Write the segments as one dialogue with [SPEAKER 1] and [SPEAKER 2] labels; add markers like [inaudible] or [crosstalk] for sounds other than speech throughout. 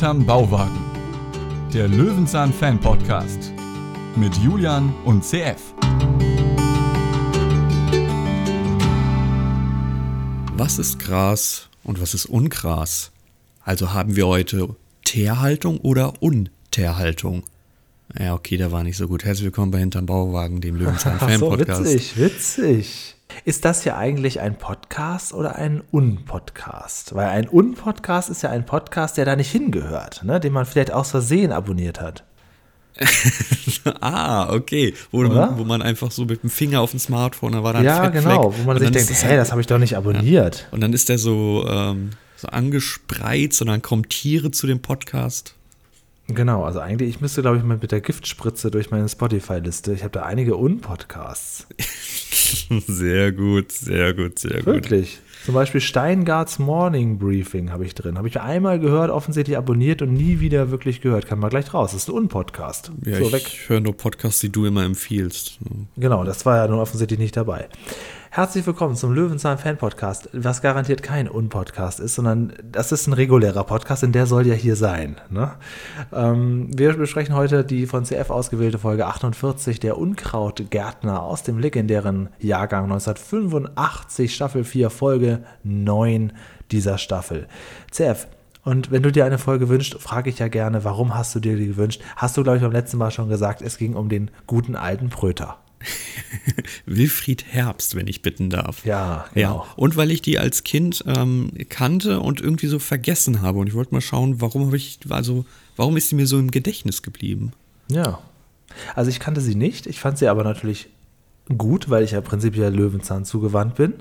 [SPEAKER 1] Hinterm Bauwagen. Der Löwenzahn Fan Podcast mit Julian und CF.
[SPEAKER 2] Was ist Gras und was ist Ungras? Also haben wir heute Teerhaltung oder Unterhaltung? Ja, okay, der war nicht so gut. Herzlich willkommen bei Hinterm Bauwagen, dem [laughs] Löwenzahn Fan
[SPEAKER 3] so,
[SPEAKER 2] Podcast.
[SPEAKER 3] witzig, witzig. Ist das ja eigentlich ein Podcast oder ein Unpodcast? Weil ein Unpodcast ist ja ein Podcast, der da nicht hingehört, ne? den man vielleicht aus Versehen abonniert hat. [laughs]
[SPEAKER 2] ah, okay. Wo man, wo man, einfach so mit dem Finger auf dem Smartphone, da war dann
[SPEAKER 3] Ja, genau, wo man sich denkt, hey, das habe ich doch nicht abonniert.
[SPEAKER 2] Ja. Und dann ist der so, ähm, so angespreizt und dann kommen Tiere zu dem Podcast.
[SPEAKER 3] Genau, also eigentlich, ich müsste, glaube ich, mal mit der Giftspritze durch meine Spotify-Liste. Ich habe da einige Unpodcasts. [laughs]
[SPEAKER 2] sehr gut, sehr gut, sehr
[SPEAKER 3] gut. Wirklich. Zum Beispiel Steingarts Morning Briefing habe ich drin. Habe ich einmal gehört, offensichtlich abonniert und nie wieder wirklich gehört. Kann man gleich raus. Das ist ein Unpodcast.
[SPEAKER 2] Ja, so, ich höre nur Podcasts, die du immer empfiehlst.
[SPEAKER 3] Genau, das war ja nun offensichtlich nicht dabei. Herzlich willkommen zum Löwenzahn Fan Podcast, was garantiert kein Unpodcast ist, sondern das ist ein regulärer Podcast, und der soll ja hier sein. Ne? Ähm, wir besprechen heute die von CF ausgewählte Folge 48, der Unkrautgärtner aus dem legendären Jahrgang 1985, Staffel 4, Folge 9 dieser Staffel. CF, und wenn du dir eine Folge wünschst, frage ich ja gerne, warum hast du dir die gewünscht? Hast du, glaube ich, beim letzten Mal schon gesagt, es ging um den guten alten Pröter. [laughs]
[SPEAKER 2] Wilfried Herbst, wenn ich bitten darf.
[SPEAKER 3] Ja, genau.
[SPEAKER 2] Ja. Und weil ich die als Kind ähm, kannte und irgendwie so vergessen habe. Und ich wollte mal schauen, warum habe ich, also, warum ist sie mir so im Gedächtnis geblieben?
[SPEAKER 3] Ja. Also ich kannte sie nicht. Ich fand sie aber natürlich gut, weil ich ja prinzipiell Löwenzahn zugewandt bin.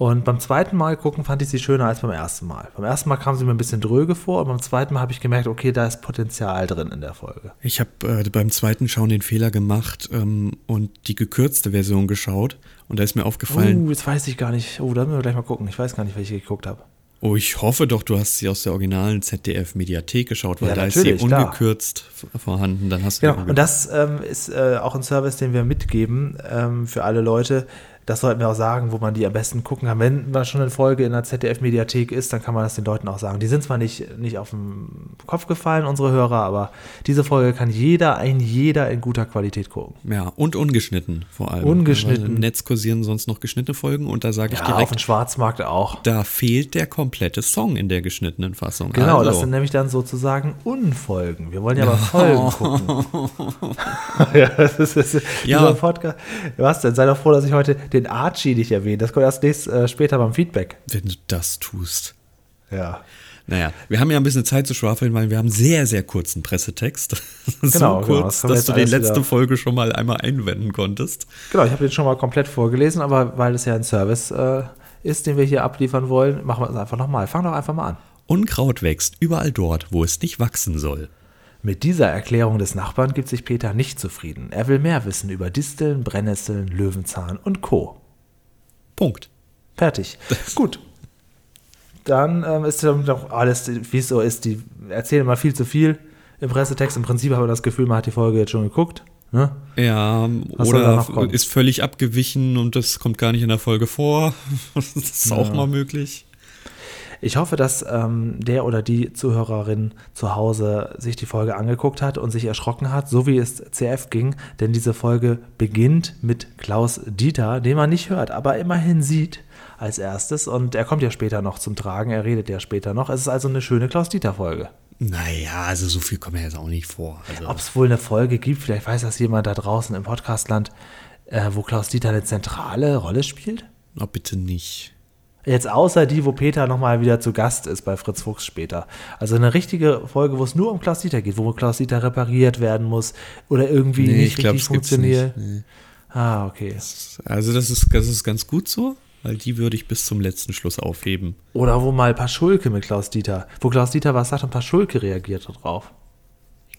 [SPEAKER 3] Und beim zweiten Mal gucken fand ich sie schöner als beim ersten Mal. Beim ersten Mal kam sie mir ein bisschen dröge vor und beim zweiten Mal habe ich gemerkt, okay, da ist Potenzial drin in der Folge.
[SPEAKER 2] Ich habe äh, beim zweiten Schauen den Fehler gemacht ähm, und die gekürzte Version geschaut und da ist mir aufgefallen.
[SPEAKER 3] Oh, jetzt weiß ich gar nicht. Oh, da müssen wir gleich mal gucken. Ich weiß gar nicht, welche ich geguckt habe.
[SPEAKER 2] Oh, ich hoffe doch, du hast sie aus der originalen ZDF-Mediathek geschaut, weil ja, da ist sie ungekürzt da. vorhanden. Dann hast du
[SPEAKER 3] genau. Und das ähm, ist äh, auch ein Service, den wir mitgeben ähm, für alle Leute, das sollten wir auch sagen, wo man die am besten gucken kann. Wenn man schon eine Folge in der ZDF-Mediathek ist, dann kann man das den Leuten auch sagen. Die sind zwar nicht, nicht auf den Kopf gefallen, unsere Hörer, aber diese Folge kann jeder, ein jeder in guter Qualität gucken.
[SPEAKER 2] Ja, und ungeschnitten vor allem.
[SPEAKER 3] Ungeschnitten.
[SPEAKER 2] Im Netz kursieren sonst noch geschnittene Folgen und da sage ich
[SPEAKER 3] ja,
[SPEAKER 2] direkt.
[SPEAKER 3] auf dem Schwarzmarkt auch.
[SPEAKER 2] Da fehlt der komplette Song in der geschnittenen Fassung.
[SPEAKER 3] Genau, also. das sind nämlich dann sozusagen Unfolgen. Wir wollen ja aber Folgen [laughs] gucken. [laughs] ja, das ist, das ist ja. Podcast. Was denn? Sei doch froh, dass ich heute den Archie nicht erwähne. Das kommt erst nächst, äh, später beim Feedback.
[SPEAKER 2] Wenn du das tust.
[SPEAKER 3] Ja.
[SPEAKER 2] Naja, wir haben ja ein bisschen Zeit zu schwafeln, weil wir haben sehr, sehr kurzen Pressetext. [laughs] so
[SPEAKER 3] genau,
[SPEAKER 2] kurz,
[SPEAKER 3] genau.
[SPEAKER 2] Das dass du die letzte wieder. Folge schon mal einmal einwenden konntest.
[SPEAKER 3] Genau, ich habe den schon mal komplett vorgelesen, aber weil es ja ein Service äh, ist, den wir hier abliefern wollen, machen wir es einfach nochmal. Fang doch einfach mal an.
[SPEAKER 2] Unkraut wächst überall dort, wo es nicht wachsen soll.
[SPEAKER 3] Mit dieser Erklärung des Nachbarn gibt sich Peter nicht zufrieden. Er will mehr wissen über Disteln, Brennnesseln, Löwenzahn und Co.
[SPEAKER 2] Punkt.
[SPEAKER 3] Fertig. Gut. Dann ähm, ist dann doch alles, wie es so ist. Die erzählen mal viel zu viel im Pressetext. Im Prinzip habe ich das Gefühl, man hat die Folge jetzt schon geguckt. Ne?
[SPEAKER 2] Ja, Was oder ist völlig abgewichen und das kommt gar nicht in der Folge vor. [laughs] das ist ja. auch mal möglich.
[SPEAKER 3] Ich hoffe, dass ähm, der oder die Zuhörerin zu Hause sich die Folge angeguckt hat und sich erschrocken hat, so wie es CF ging, denn diese Folge beginnt mit Klaus Dieter, den man nicht hört, aber immerhin sieht als erstes und er kommt ja später noch zum Tragen, er redet ja später noch. Es ist also eine schöne Klaus-Dieter-Folge.
[SPEAKER 2] Naja, also so viel kommt mir jetzt auch nicht vor. Also
[SPEAKER 3] Ob es wohl eine Folge gibt, vielleicht weiß das jemand da draußen im Podcastland, äh, wo Klaus Dieter eine zentrale Rolle spielt?
[SPEAKER 2] Oh, bitte nicht.
[SPEAKER 3] Jetzt außer die, wo Peter nochmal wieder zu Gast ist bei Fritz Fuchs später. Also eine richtige Folge, wo es nur um Klaus Dieter geht, wo Klaus Dieter repariert werden muss oder irgendwie nee, nicht glaub, richtig funktioniert. Nee. Ah, okay.
[SPEAKER 2] Also das ist, das ist ganz gut so, weil die würde ich bis zum letzten Schluss aufheben.
[SPEAKER 3] Oder wo mal Paschulke mit Klaus Dieter, wo Klaus Dieter was sagt und Paschulke reagiert darauf.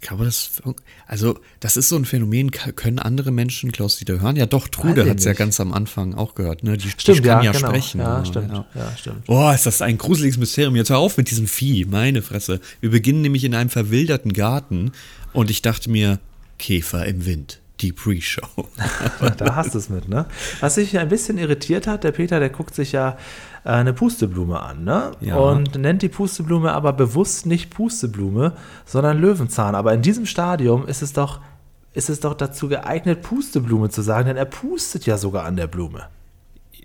[SPEAKER 2] Ich glaube, das, also, das ist so ein Phänomen. Können andere Menschen Klaus Dieter hören? Ja, doch, Trude hat es ja ganz am Anfang auch gehört. Ne? Die,
[SPEAKER 3] stimmt,
[SPEAKER 2] die kann
[SPEAKER 3] ja,
[SPEAKER 2] ja
[SPEAKER 3] genau.
[SPEAKER 2] sprechen.
[SPEAKER 3] Ja,
[SPEAKER 2] ja,
[SPEAKER 3] stimmt.
[SPEAKER 2] Ja.
[SPEAKER 3] ja, stimmt.
[SPEAKER 2] Boah, ist das ein gruseliges Mysterium. Jetzt hör auf mit diesem Vieh, meine Fresse. Wir beginnen nämlich in einem verwilderten Garten und ich dachte mir, Käfer im Wind. Die Pre-Show. [laughs]
[SPEAKER 3] da hast du es mit, ne? Was sich ein bisschen irritiert hat, der Peter, der guckt sich ja äh, eine Pusteblume an, ne?
[SPEAKER 2] Ja.
[SPEAKER 3] Und nennt die Pusteblume aber bewusst nicht Pusteblume, sondern Löwenzahn. Aber in diesem Stadium ist es doch, ist es doch dazu geeignet, Pusteblume zu sagen, denn er pustet ja sogar an der Blume.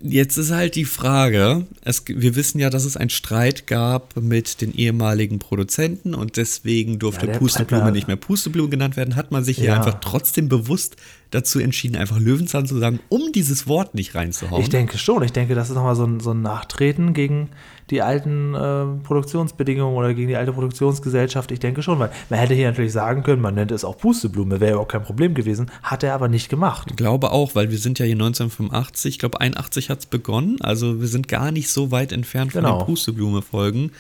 [SPEAKER 2] Jetzt ist halt die Frage, es, wir wissen ja, dass es einen Streit gab mit den ehemaligen Produzenten und deswegen durfte
[SPEAKER 3] Ja,
[SPEAKER 2] Pusteblume
[SPEAKER 3] Piper-
[SPEAKER 2] nicht mehr Pusteblume genannt werden, hat man sich hier
[SPEAKER 3] Ja.
[SPEAKER 2] einfach trotzdem bewusst dazu entschieden, einfach Löwenzahn zu sagen, um dieses Wort nicht reinzuhauen.
[SPEAKER 3] Ich denke schon. Ich denke, das ist nochmal so ein, so ein Nachtreten gegen die alten äh, Produktionsbedingungen oder gegen die alte Produktionsgesellschaft. Ich denke schon, weil man hätte hier natürlich sagen können, man nennt es auch Pusteblume, wäre ja auch kein Problem gewesen. Hat er aber nicht gemacht.
[SPEAKER 2] Ich glaube auch, weil wir sind ja hier 1985, ich glaube 81 hat es begonnen, also wir sind gar nicht so weit entfernt von
[SPEAKER 3] Genau.
[SPEAKER 2] den Pusteblume-Folgen.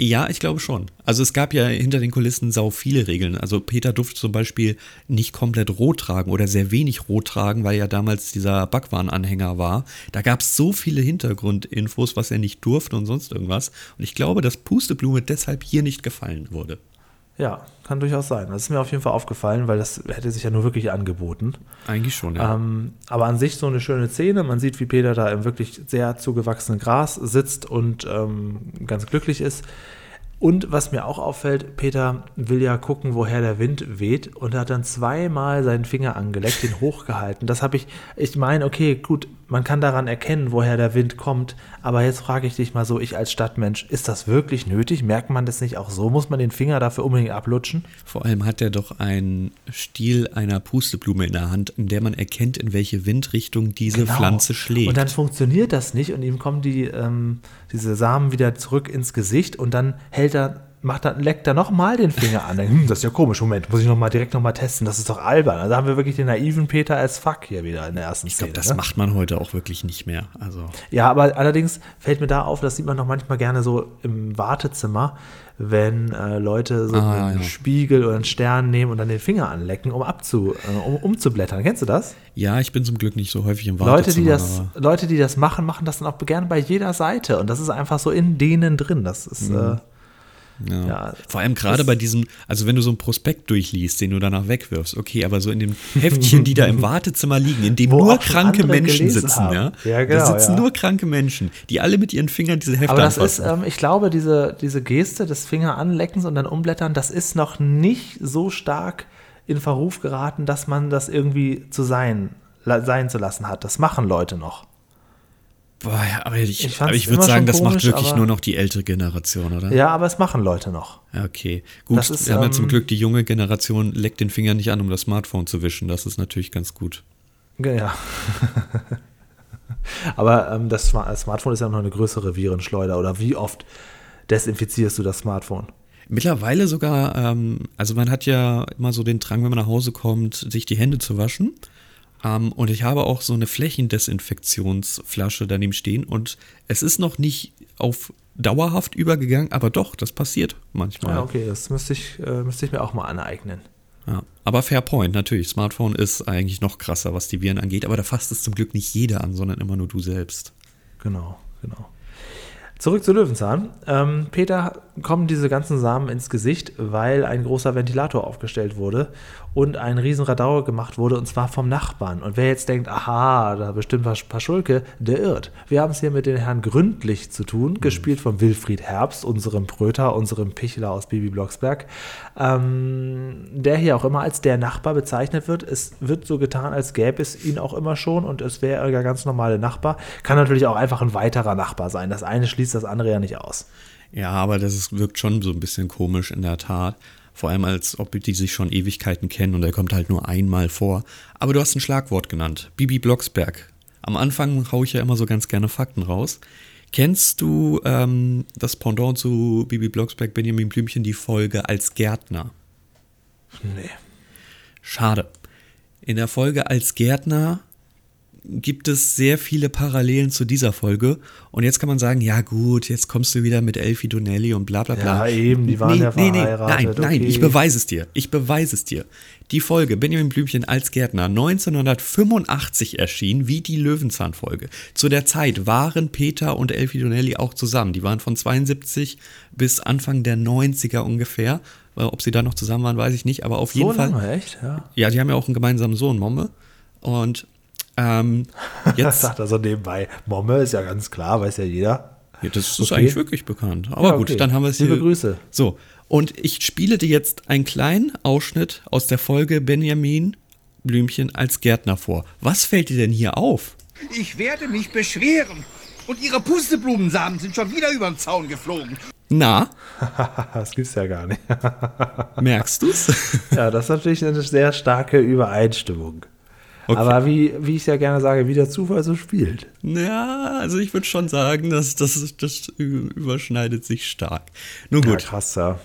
[SPEAKER 2] Ja, ich glaube schon. Also es gab ja hinter den Kulissen sau viele Regeln. Also Peter durfte zum Beispiel nicht komplett rot tragen oder sehr wenig rot tragen, weil ja damals dieser Backwarenanhänger war. Da gab es so viele Hintergrundinfos, was er nicht durfte und sonst irgendwas. Und ich glaube, dass Pusteblume deshalb hier nicht gefallen wurde.
[SPEAKER 3] Ja, kann durchaus sein. Das ist mir auf jeden Fall aufgefallen, weil das hätte sich ja nur wirklich angeboten.
[SPEAKER 2] Eigentlich schon, ja.
[SPEAKER 3] Ähm, aber an sich so eine schöne Szene. Man sieht, wie Peter da im wirklich sehr zugewachsenen Gras sitzt und ähm, ganz glücklich ist. Und was mir auch auffällt, Peter will ja gucken, woher der Wind weht und hat dann zweimal seinen Finger angeleckt, den hochgehalten. Das habe ich, ich meine, okay, gut, man kann daran erkennen, woher der Wind kommt, aber jetzt frage ich dich mal so, ich als Stadtmensch, ist das wirklich nötig? Merkt man das nicht auch so? Muss man den Finger dafür unbedingt ablutschen?
[SPEAKER 2] Vor allem hat er doch einen Stiel einer Pusteblume in der Hand, in der man erkennt, in welche Windrichtung diese
[SPEAKER 3] Genau.
[SPEAKER 2] Pflanze schlägt.
[SPEAKER 3] Und dann funktioniert das nicht und ihm kommen die, ähm, diese Samen wieder zurück ins Gesicht und dann hält er, macht er, leckt er nochmal den Finger an. Hm, das ist ja komisch. Moment, muss ich noch mal direkt nochmal testen. Das ist doch albern. Also haben wir wirklich den naiven Peter als Fuck hier wieder in der ersten
[SPEAKER 2] ich
[SPEAKER 3] Szene.
[SPEAKER 2] glaube, das
[SPEAKER 3] ne?
[SPEAKER 2] macht man heute auch wirklich nicht mehr. Also
[SPEAKER 3] Ja, aber allerdings fällt mir da auf, das sieht man noch manchmal gerne so im Wartezimmer, wenn äh, Leute so
[SPEAKER 2] Ah,
[SPEAKER 3] einen
[SPEAKER 2] ja.
[SPEAKER 3] Spiegel oder einen Stern nehmen und dann den Finger anlecken, um, abzu, äh, um umzublättern. Kennst du das?
[SPEAKER 2] ja, ich bin zum Glück nicht so häufig im
[SPEAKER 3] Leute, die
[SPEAKER 2] Wartezimmer.
[SPEAKER 3] das, Leute, die das machen, machen das dann auch gerne bei jeder Seite. Und das ist einfach so in denen drin. Das ist, äh,
[SPEAKER 2] Ja.
[SPEAKER 3] Ja,
[SPEAKER 2] Vor allem gerade bei diesem, also wenn du so einen Prospekt durchliest, den du danach wegwirfst, okay, aber so in den Heftchen, die da im [laughs] Wartezimmer liegen, in dem
[SPEAKER 3] Wo
[SPEAKER 2] nur kranke Menschen sitzen,
[SPEAKER 3] haben.
[SPEAKER 2] ja?
[SPEAKER 3] Ja, genau,
[SPEAKER 2] Da sitzen nur kranke Menschen, die alle mit ihren Fingern diese Hefte
[SPEAKER 3] aber das ist,
[SPEAKER 2] anfassen.
[SPEAKER 3] ähm, ich glaube, diese, diese Geste des Finger anleckens und dann umblättern, das ist noch nicht so stark in Verruf geraten, dass man das irgendwie zu sein, sein zu lassen hat. Das machen Leute noch.
[SPEAKER 2] Boah, ja, aber ich,
[SPEAKER 3] ich
[SPEAKER 2] aber ich würde sagen, das macht
[SPEAKER 3] komisch,
[SPEAKER 2] wirklich
[SPEAKER 3] aber-
[SPEAKER 2] nur noch die ältere Generation, oder?
[SPEAKER 3] Ja, aber es machen Leute noch.
[SPEAKER 2] Okay. Gut,
[SPEAKER 3] ist,
[SPEAKER 2] wir haben ja zum
[SPEAKER 3] ähm,
[SPEAKER 2] Glück die junge Generation leckt den Finger nicht an, um das Smartphone zu wischen. Das ist natürlich ganz gut.
[SPEAKER 3] Ja. [laughs] aber ähm, das Smartphone ist ja noch eine größere Virenschleuder. Oder wie oft desinfizierst du das Smartphone?
[SPEAKER 2] Mittlerweile sogar, ähm, also man hat ja immer so den Drang, wenn man nach Hause kommt, sich die Hände zu waschen. Ähm, und ich habe auch so eine Flächendesinfektionsflasche daneben stehen und es ist noch nicht auf dauerhaft übergegangen, aber doch, das passiert manchmal.
[SPEAKER 3] Ja, okay, das müsste ich, äh, müsste ich mir auch mal aneignen.
[SPEAKER 2] Ja, aber fair point, natürlich. Smartphone ist eigentlich noch krasser, was die Viren angeht, aber da fasst es zum Glück nicht jeder an, sondern immer nur du selbst.
[SPEAKER 3] Genau, genau. Zurück zu Löwenzahn. Ähm, Peter kommen diese ganzen Samen ins Gesicht, weil ein großer Ventilator aufgestellt wurde und ein riesen Radau gemacht wurde, und zwar vom Nachbarn. Und wer jetzt denkt, aha, da bestimmt was Paschulke, der irrt. Wir haben es hier mit dem Herrn Gründlich zu tun, gespielt von Wilfried Herbst, unserem Pröter, unserem Pichler aus Bibi Blocksberg, ähm, der hier auch immer als der Nachbar bezeichnet wird. Es wird so getan, als gäbe es ihn auch immer schon und es wäre der ganz normale Nachbar. Kann natürlich auch einfach ein weiterer Nachbar sein. Das eine schließt das andere ja nicht aus.
[SPEAKER 2] Ja, aber das ist, wirkt schon so ein bisschen komisch in der Tat. Vor allem, als ob die sich schon Ewigkeiten kennen und er kommt halt nur einmal vor. Aber du hast ein Schlagwort genannt. Bibi Blocksberg. Am Anfang haue ich ja immer so ganz gerne Fakten raus. Kennst du ähm, das Pendant zu Bibi Blocksberg, Benjamin Blümchen, die Folge als Gärtner?
[SPEAKER 3] Nee.
[SPEAKER 2] Schade. In der Folge als Gärtner gibt es sehr viele Parallelen zu dieser Folge. Und jetzt kann man sagen, ja gut, jetzt kommst du wieder mit Elfie Donnelly und bla bla bla.
[SPEAKER 3] Ja, eben, die waren ja
[SPEAKER 2] Nein,
[SPEAKER 3] verheiratet,
[SPEAKER 2] nein,
[SPEAKER 3] okay.
[SPEAKER 2] ich beweise es dir. Ich beweise es dir. Die Folge Benjamin Blümchen als Gärtner 1985 erschien, wie die Löwenzahn-Folge. Zu der Zeit waren Peter und Elfie Donnelly auch zusammen. Die waren von 72 bis Anfang der 90er ungefähr Ob sie da noch zusammen waren, weiß ich nicht, aber auf
[SPEAKER 3] So
[SPEAKER 2] jeden Fall.
[SPEAKER 3] lange, echt? Ja.
[SPEAKER 2] Ja, die haben ja auch einen gemeinsamen Sohn, Momme. Und ähm, [laughs]
[SPEAKER 3] Das
[SPEAKER 2] jetzt,
[SPEAKER 3] sagt er so nebenbei. Momme ist ja ganz klar, weiß ja jeder.
[SPEAKER 2] ja, das ist
[SPEAKER 3] Okay.
[SPEAKER 2] eigentlich wirklich bekannt. Aber
[SPEAKER 3] Ja,
[SPEAKER 2] gut,
[SPEAKER 3] okay.
[SPEAKER 2] dann haben wir es
[SPEAKER 3] Liebe
[SPEAKER 2] hier.
[SPEAKER 3] Grüße.
[SPEAKER 2] So, und ich spiele dir jetzt einen kleinen Ausschnitt aus der Folge Benjamin Blümchen als Gärtner vor. Was fällt dir denn hier auf?
[SPEAKER 4] Ich werde mich beschweren. Und Ihre Pusteblumensamen sind schon wieder über den Zaun geflogen.
[SPEAKER 2] Na, [laughs]
[SPEAKER 3] Das gibt's ja gar nicht.
[SPEAKER 2] merkst du's? [laughs]
[SPEAKER 3] Ja, das ist natürlich eine sehr starke Übereinstimmung.
[SPEAKER 2] Okay.
[SPEAKER 3] Aber wie, wie ich ja gerne sage, wie der Zufall so spielt.
[SPEAKER 2] Ja, also ich würde schon sagen, dass das, das überschneidet sich stark. Nun
[SPEAKER 3] Ja,
[SPEAKER 2] gut.
[SPEAKER 3] krass, ja.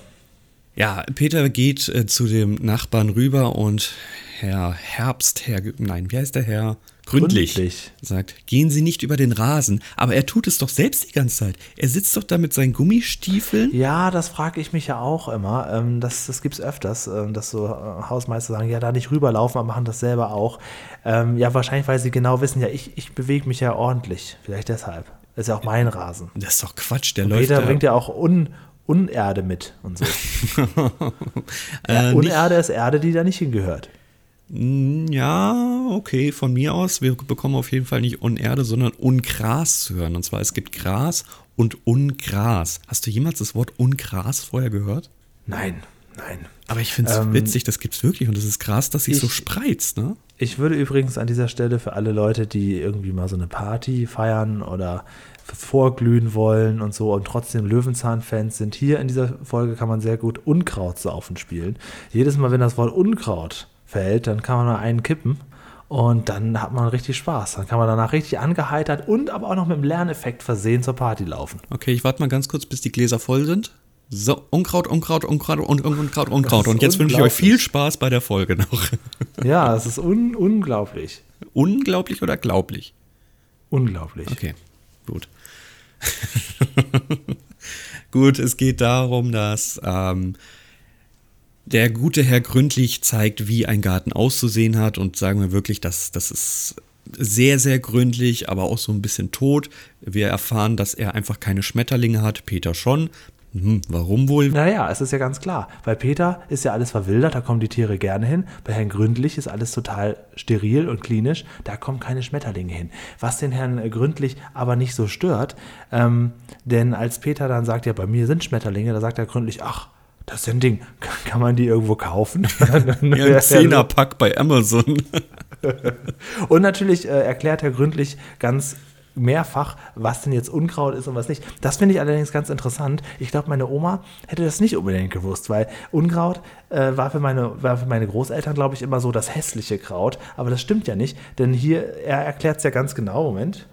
[SPEAKER 2] Ja, Peter geht äh, zu dem Nachbarn rüber und Herr Herbst, Herr, nein, wie heißt der Herr? Gründlich,
[SPEAKER 3] Gründlich.
[SPEAKER 2] sagt, gehen Sie nicht über den Rasen. Aber er tut es doch selbst die ganze Zeit. Er sitzt doch da mit seinen Gummistiefeln.
[SPEAKER 3] Ja, das frage ich mich ja auch immer. Ähm, das das gibt es öfters, ähm, dass so äh, Hausmeister sagen, ja, da nicht rüberlaufen, aber machen das selber auch. Ähm, ja, wahrscheinlich, weil sie genau wissen, ja, ich, ich bewege mich ja ordentlich. Vielleicht deshalb. ist ja auch mein Rasen.
[SPEAKER 2] Das ist doch Quatsch, der läuft
[SPEAKER 3] Peter
[SPEAKER 2] da.
[SPEAKER 3] bringt ja auch Un Unerde mit und so. [laughs]
[SPEAKER 2] äh,
[SPEAKER 3] ja,
[SPEAKER 2] nicht,
[SPEAKER 3] Unerde ist Erde, die da nicht hingehört.
[SPEAKER 2] Mm, ja, okay, von mir aus. Wir bekommen auf jeden Fall nicht Unerde, sondern Ungras zu hören. Und zwar, es gibt Gras und Ungras. Hast du jemals das Wort Ungras vorher gehört?
[SPEAKER 3] Nein, nein.
[SPEAKER 2] Aber ich finde es
[SPEAKER 3] Ähm,
[SPEAKER 2] witzig, das gibt's wirklich und das ist Gras, das sich so spreizt, ne?
[SPEAKER 3] Ich würde übrigens an dieser Stelle für alle Leute, die irgendwie mal so eine Party feiern oder vorglühen wollen und so und trotzdem Löwenzahn-Fans sind, hier in dieser Folge kann man sehr gut Unkrautsaufen spielen. Jedes Mal, wenn das Wort Unkraut fällt, dann kann man mal einen kippen und dann hat man richtig Spaß. Dann kann man danach richtig angeheitert und aber auch noch mit dem Lerneffekt versehen zur Party laufen.
[SPEAKER 2] Okay, ich warte mal ganz kurz, bis die Gläser voll sind. So, Unkraut, Unkraut, Unkraut, Un- Un- Unkraut, Unkraut. Und jetzt wünsche ich euch viel Spaß bei der Folge noch. [laughs]
[SPEAKER 3] Ja, es ist un unglaublich.
[SPEAKER 2] Unglaublich oder glaublich?
[SPEAKER 3] Unglaublich.
[SPEAKER 2] Okay, gut. [laughs] gut, es geht darum, dass ähm, der gute Herr Gründlich zeigt, wie ein Garten auszusehen hat und sagen wir wirklich, dass das ist sehr, sehr gründlich, aber auch so ein bisschen tot. Wir erfahren, dass er einfach keine Schmetterlinge hat, Peter schon. Hm, warum wohl?
[SPEAKER 3] Naja, es ist ja ganz klar. Bei Peter ist ja alles verwildert, da kommen die Tiere gerne hin. Bei Herrn Gründlich ist alles total steril und klinisch, da kommen keine Schmetterlinge hin. Was den Herrn Gründlich aber nicht so stört, ähm, denn als Peter dann sagt, ja, bei mir sind Schmetterlinge, da sagt er Gründlich, ach, das ist ja ein Ding, kann man die irgendwo kaufen? [laughs]
[SPEAKER 2] Ja, ein Zehnerpack bei Amazon. [laughs]
[SPEAKER 3] Und natürlich äh, erklärt Herr Gründlich ganz mehrfach, was denn jetzt Unkraut ist und was nicht. Das finde ich allerdings ganz interessant. Ich glaube, meine Oma hätte das nicht unbedingt gewusst, weil Unkraut äh, war, für meine, war für meine Großeltern, glaube ich, immer so das hässliche Kraut. Aber das stimmt ja nicht, denn hier, er erklärt es ja ganz genau. Moment.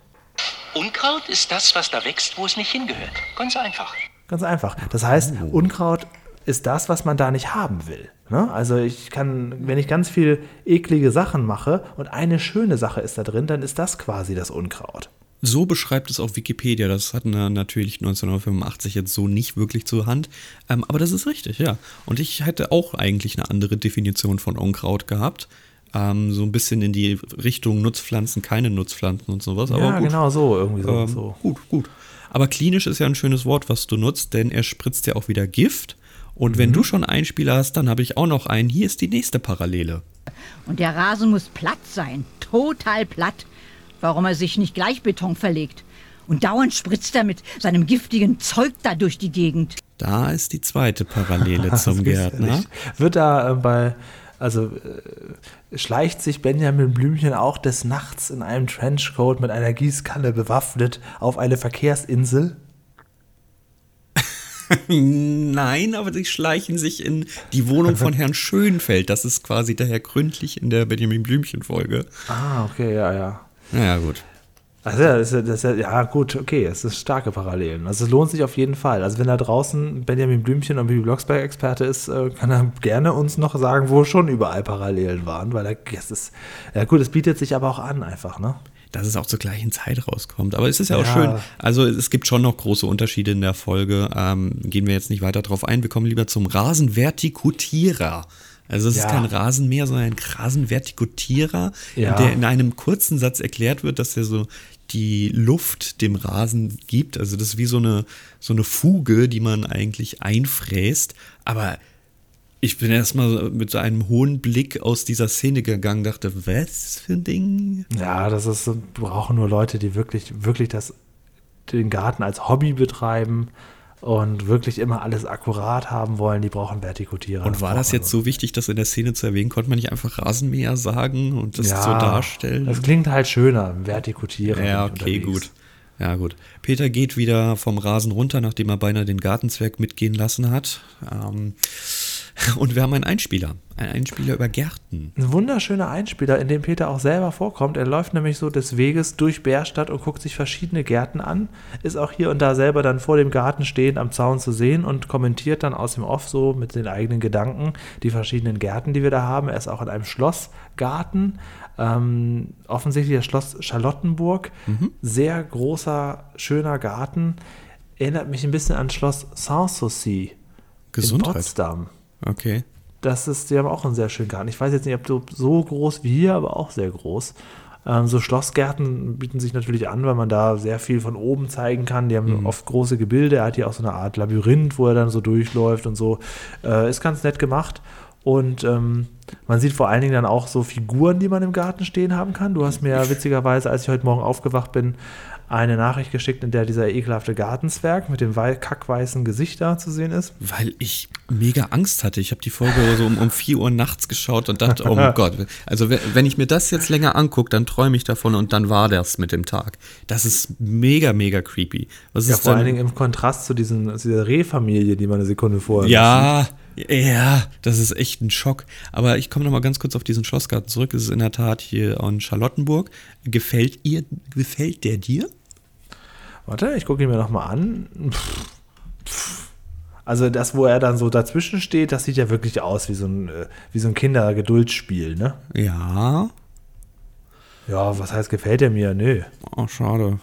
[SPEAKER 5] Unkraut ist das, was da wächst, wo es nicht hingehört. Ganz einfach.
[SPEAKER 3] Ganz einfach. Das heißt, Unkraut ist das, was man da nicht haben will. Ne? Also ich kann, wenn ich ganz viel eklige Sachen mache und eine schöne Sache ist da drin, dann ist das quasi das Unkraut.
[SPEAKER 2] So beschreibt es auch Wikipedia. Das hatten wir natürlich 1985 jetzt so nicht wirklich zur Hand. Ähm, aber das ist richtig, ja. Und ich hätte auch eigentlich eine andere Definition von Unkraut gehabt. Ähm, so ein bisschen in die Richtung Nutzpflanzen, keine Nutzpflanzen und sowas. Aber
[SPEAKER 3] ja,
[SPEAKER 2] gut.
[SPEAKER 3] genau so, irgendwie so.
[SPEAKER 2] Ähm,
[SPEAKER 3] so.
[SPEAKER 2] Gut, gut. Aber klinisch ist ja ein schönes Wort, was du nutzt, denn er spritzt ja auch wieder Gift. Und
[SPEAKER 3] Mhm.
[SPEAKER 2] wenn du schon einen Spieler hast, dann habe ich auch noch einen. Hier ist die nächste Parallele.
[SPEAKER 6] Und der Rasen muss platt sein, total platt. Warum er sich nicht gleich Beton verlegt. Und dauernd spritzt er mit seinem giftigen Zeug da durch die Gegend.
[SPEAKER 2] Da ist die zweite Parallele [laughs] zum Gärtner.
[SPEAKER 3] Wird da äh, bei, also äh, schleicht sich Benjamin Blümchen auch des Nachts in einem Trenchcoat mit einer Gießkanne bewaffnet auf eine Verkehrsinsel? [laughs]
[SPEAKER 2] Nein, aber sie schleichen sich in die Wohnung von Herrn Schönfeld. Das ist quasi der Herr Gründlich in der Benjamin Blümchen-Folge.
[SPEAKER 3] Ah, okay, ja, ja.
[SPEAKER 2] Naja, gut.
[SPEAKER 3] Also ja, das ist, ja- das ist, ja- gut, okay, es ist starke Parallelen. Also es lohnt sich auf jeden Fall. Also wenn da draußen Benjamin Blümchen und Bibi Blocksberg Experte ist, äh, kann er gerne uns noch sagen, wo schon überall Parallelen waren, weil er, es ist, ja gut, es bietet sich aber auch an einfach, ne?
[SPEAKER 2] Dass es auch zur gleichen Zeit rauskommt. Aber es ist ja auch
[SPEAKER 3] Ja.
[SPEAKER 2] schön. Also es gibt schon noch große Unterschiede in der Folge. Ähm, gehen wir jetzt nicht weiter drauf ein. Wir kommen lieber zum Rasenvertikutierer. Also es
[SPEAKER 3] Ja.
[SPEAKER 2] ist kein Rasenmäher, sondern ein Rasenvertikutierer,
[SPEAKER 3] Ja.
[SPEAKER 2] der in einem kurzen Satz erklärt wird, dass er so die Luft dem Rasen gibt. Also das ist wie so eine, so eine Fuge, die man eigentlich einfräst. Aber Ich bin erstmal mit so einem hohen Blick aus dieser Szene gegangen, dachte, was für ein Ding?
[SPEAKER 3] Ja, das ist, brauchen nur Leute, die wirklich, wirklich das, den Garten als Hobby betreiben und wirklich immer alles akkurat haben wollen, die brauchen Vertikutierer.
[SPEAKER 2] Und war das jetzt so wichtig, das in der Szene zu erwähnen? Konnte man nicht einfach Rasenmäher sagen und das so darstellen?
[SPEAKER 3] Das klingt halt schöner, Vertikutierer.
[SPEAKER 2] Ja, okay,
[SPEAKER 3] unterwegs.
[SPEAKER 2] gut. Ja, gut. Peter geht wieder vom Rasen runter, nachdem er beinahe den Gartenzwerg mitgehen lassen hat. Ähm, und wir haben einen Einspieler. Einen Einspieler über Gärten.
[SPEAKER 3] Ein wunderschöner Einspieler, in dem Peter auch selber vorkommt. Er läuft nämlich so des Weges durch Bärstadt und guckt sich verschiedene Gärten an. Ist auch hier und da selber dann vor dem Garten stehend am Zaun zu sehen und kommentiert dann aus dem Off so mit den eigenen Gedanken die verschiedenen Gärten, die wir da haben. Er ist auch in einem Schlossgarten. Ähm, offensichtlich das Schloss Charlottenburg. Sehr großer, schöner Garten. Erinnert mich ein bisschen an Schloss Sanssouci in. Potsdam.
[SPEAKER 2] Okay.
[SPEAKER 3] Das ist, die haben auch einen sehr schönen Garten. Ich weiß jetzt nicht, ob so, so groß wie hier, aber auch sehr groß. Ähm, so Schlossgärten bieten sich natürlich an, weil man da sehr viel von oben zeigen kann. Die haben oft große Gebilde. Er hat hier auch so eine Art Labyrinth, wo er dann so durchläuft und so. Äh, ist ganz nett gemacht. Und ähm, man sieht vor allen Dingen dann auch so Figuren, die man im Garten stehen haben kann. Du hast mir ja witzigerweise, als ich heute Morgen aufgewacht bin, eine Nachricht geschickt, in der dieser ekelhafte Gartenzwerg mit dem wei- kackweißen Gesicht da zu sehen ist.
[SPEAKER 2] Weil ich mega Angst hatte. Ich habe die Folge so um, um 4 Uhr nachts geschaut und dachte, oh mein [laughs] Gott. Also we- wenn ich mir das jetzt länger angucke, dann träume ich davon und dann war das mit dem Tag. Das ist mega, mega creepy. Was
[SPEAKER 3] Ja, vor allen Dingen im Kontrast zu, diesen, zu dieser Rehfamilie, die man eine Sekunde vorher.
[SPEAKER 2] Ja, ja, das ist echt ein Schock. Aber ich komme noch mal ganz kurz auf diesen Schlossgarten zurück. Es ist in der Tat hier in Charlottenburg. Gefällt ihr, gefällt der dir?
[SPEAKER 3] Warte, ich gucke ihn mir nochmal an. Pff, pff. Also das, wo er dann so dazwischen steht, das sieht ja wirklich aus wie so ein, äh, wie so ein Kindergeduldsspiel, ne?
[SPEAKER 2] Ja.
[SPEAKER 3] Ja, was heißt, gefällt er mir? Nö.
[SPEAKER 2] Oh, schade.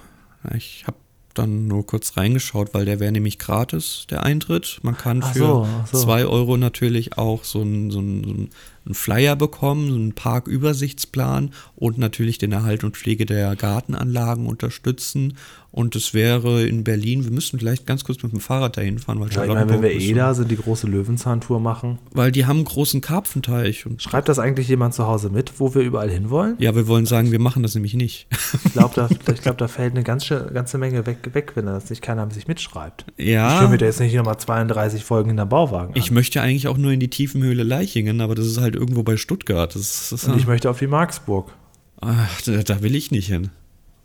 [SPEAKER 2] Ich habe dann nur kurz reingeschaut, weil der wäre nämlich gratis, der Eintritt. Man kann
[SPEAKER 3] Ach
[SPEAKER 2] für
[SPEAKER 3] so, ach so.
[SPEAKER 2] 2 Euro natürlich auch so einen so so einen- einen Flyer bekommen, so einen Parkübersichtsplan und natürlich den Erhalt und Pflege der Gartenanlagen unterstützen. Und es wäre in Berlin, wir müssten vielleicht ganz kurz mit dem Fahrrad dahin fahren, weil
[SPEAKER 3] Ja, ich meine, wenn wir eh da sind, die große Löwenzahntour machen.
[SPEAKER 2] Weil die haben einen großen Karpfenteich. Und
[SPEAKER 3] Schreibt das eigentlich jemand zu Hause mit, wo wir überall hinwollen?
[SPEAKER 2] ja, wir wollen sagen, wir machen das nämlich nicht.
[SPEAKER 3] Ich glaube, da, ich glaub, da fällt eine ganze, ganze Menge weg, weg, wenn das nicht keiner sich mitschreibt.
[SPEAKER 2] Ja.
[SPEAKER 3] Ich höre mir da jetzt nicht nochmal 32 Folgen in der Bauwagen an.
[SPEAKER 2] Ich möchte eigentlich auch nur in die Tiefenhöhle Leichingen, aber das ist halt irgendwo bei Stuttgart. Das ist,
[SPEAKER 3] Und ich möchte auf die Marksburg.
[SPEAKER 2] Ach, da, da will ich nicht hin.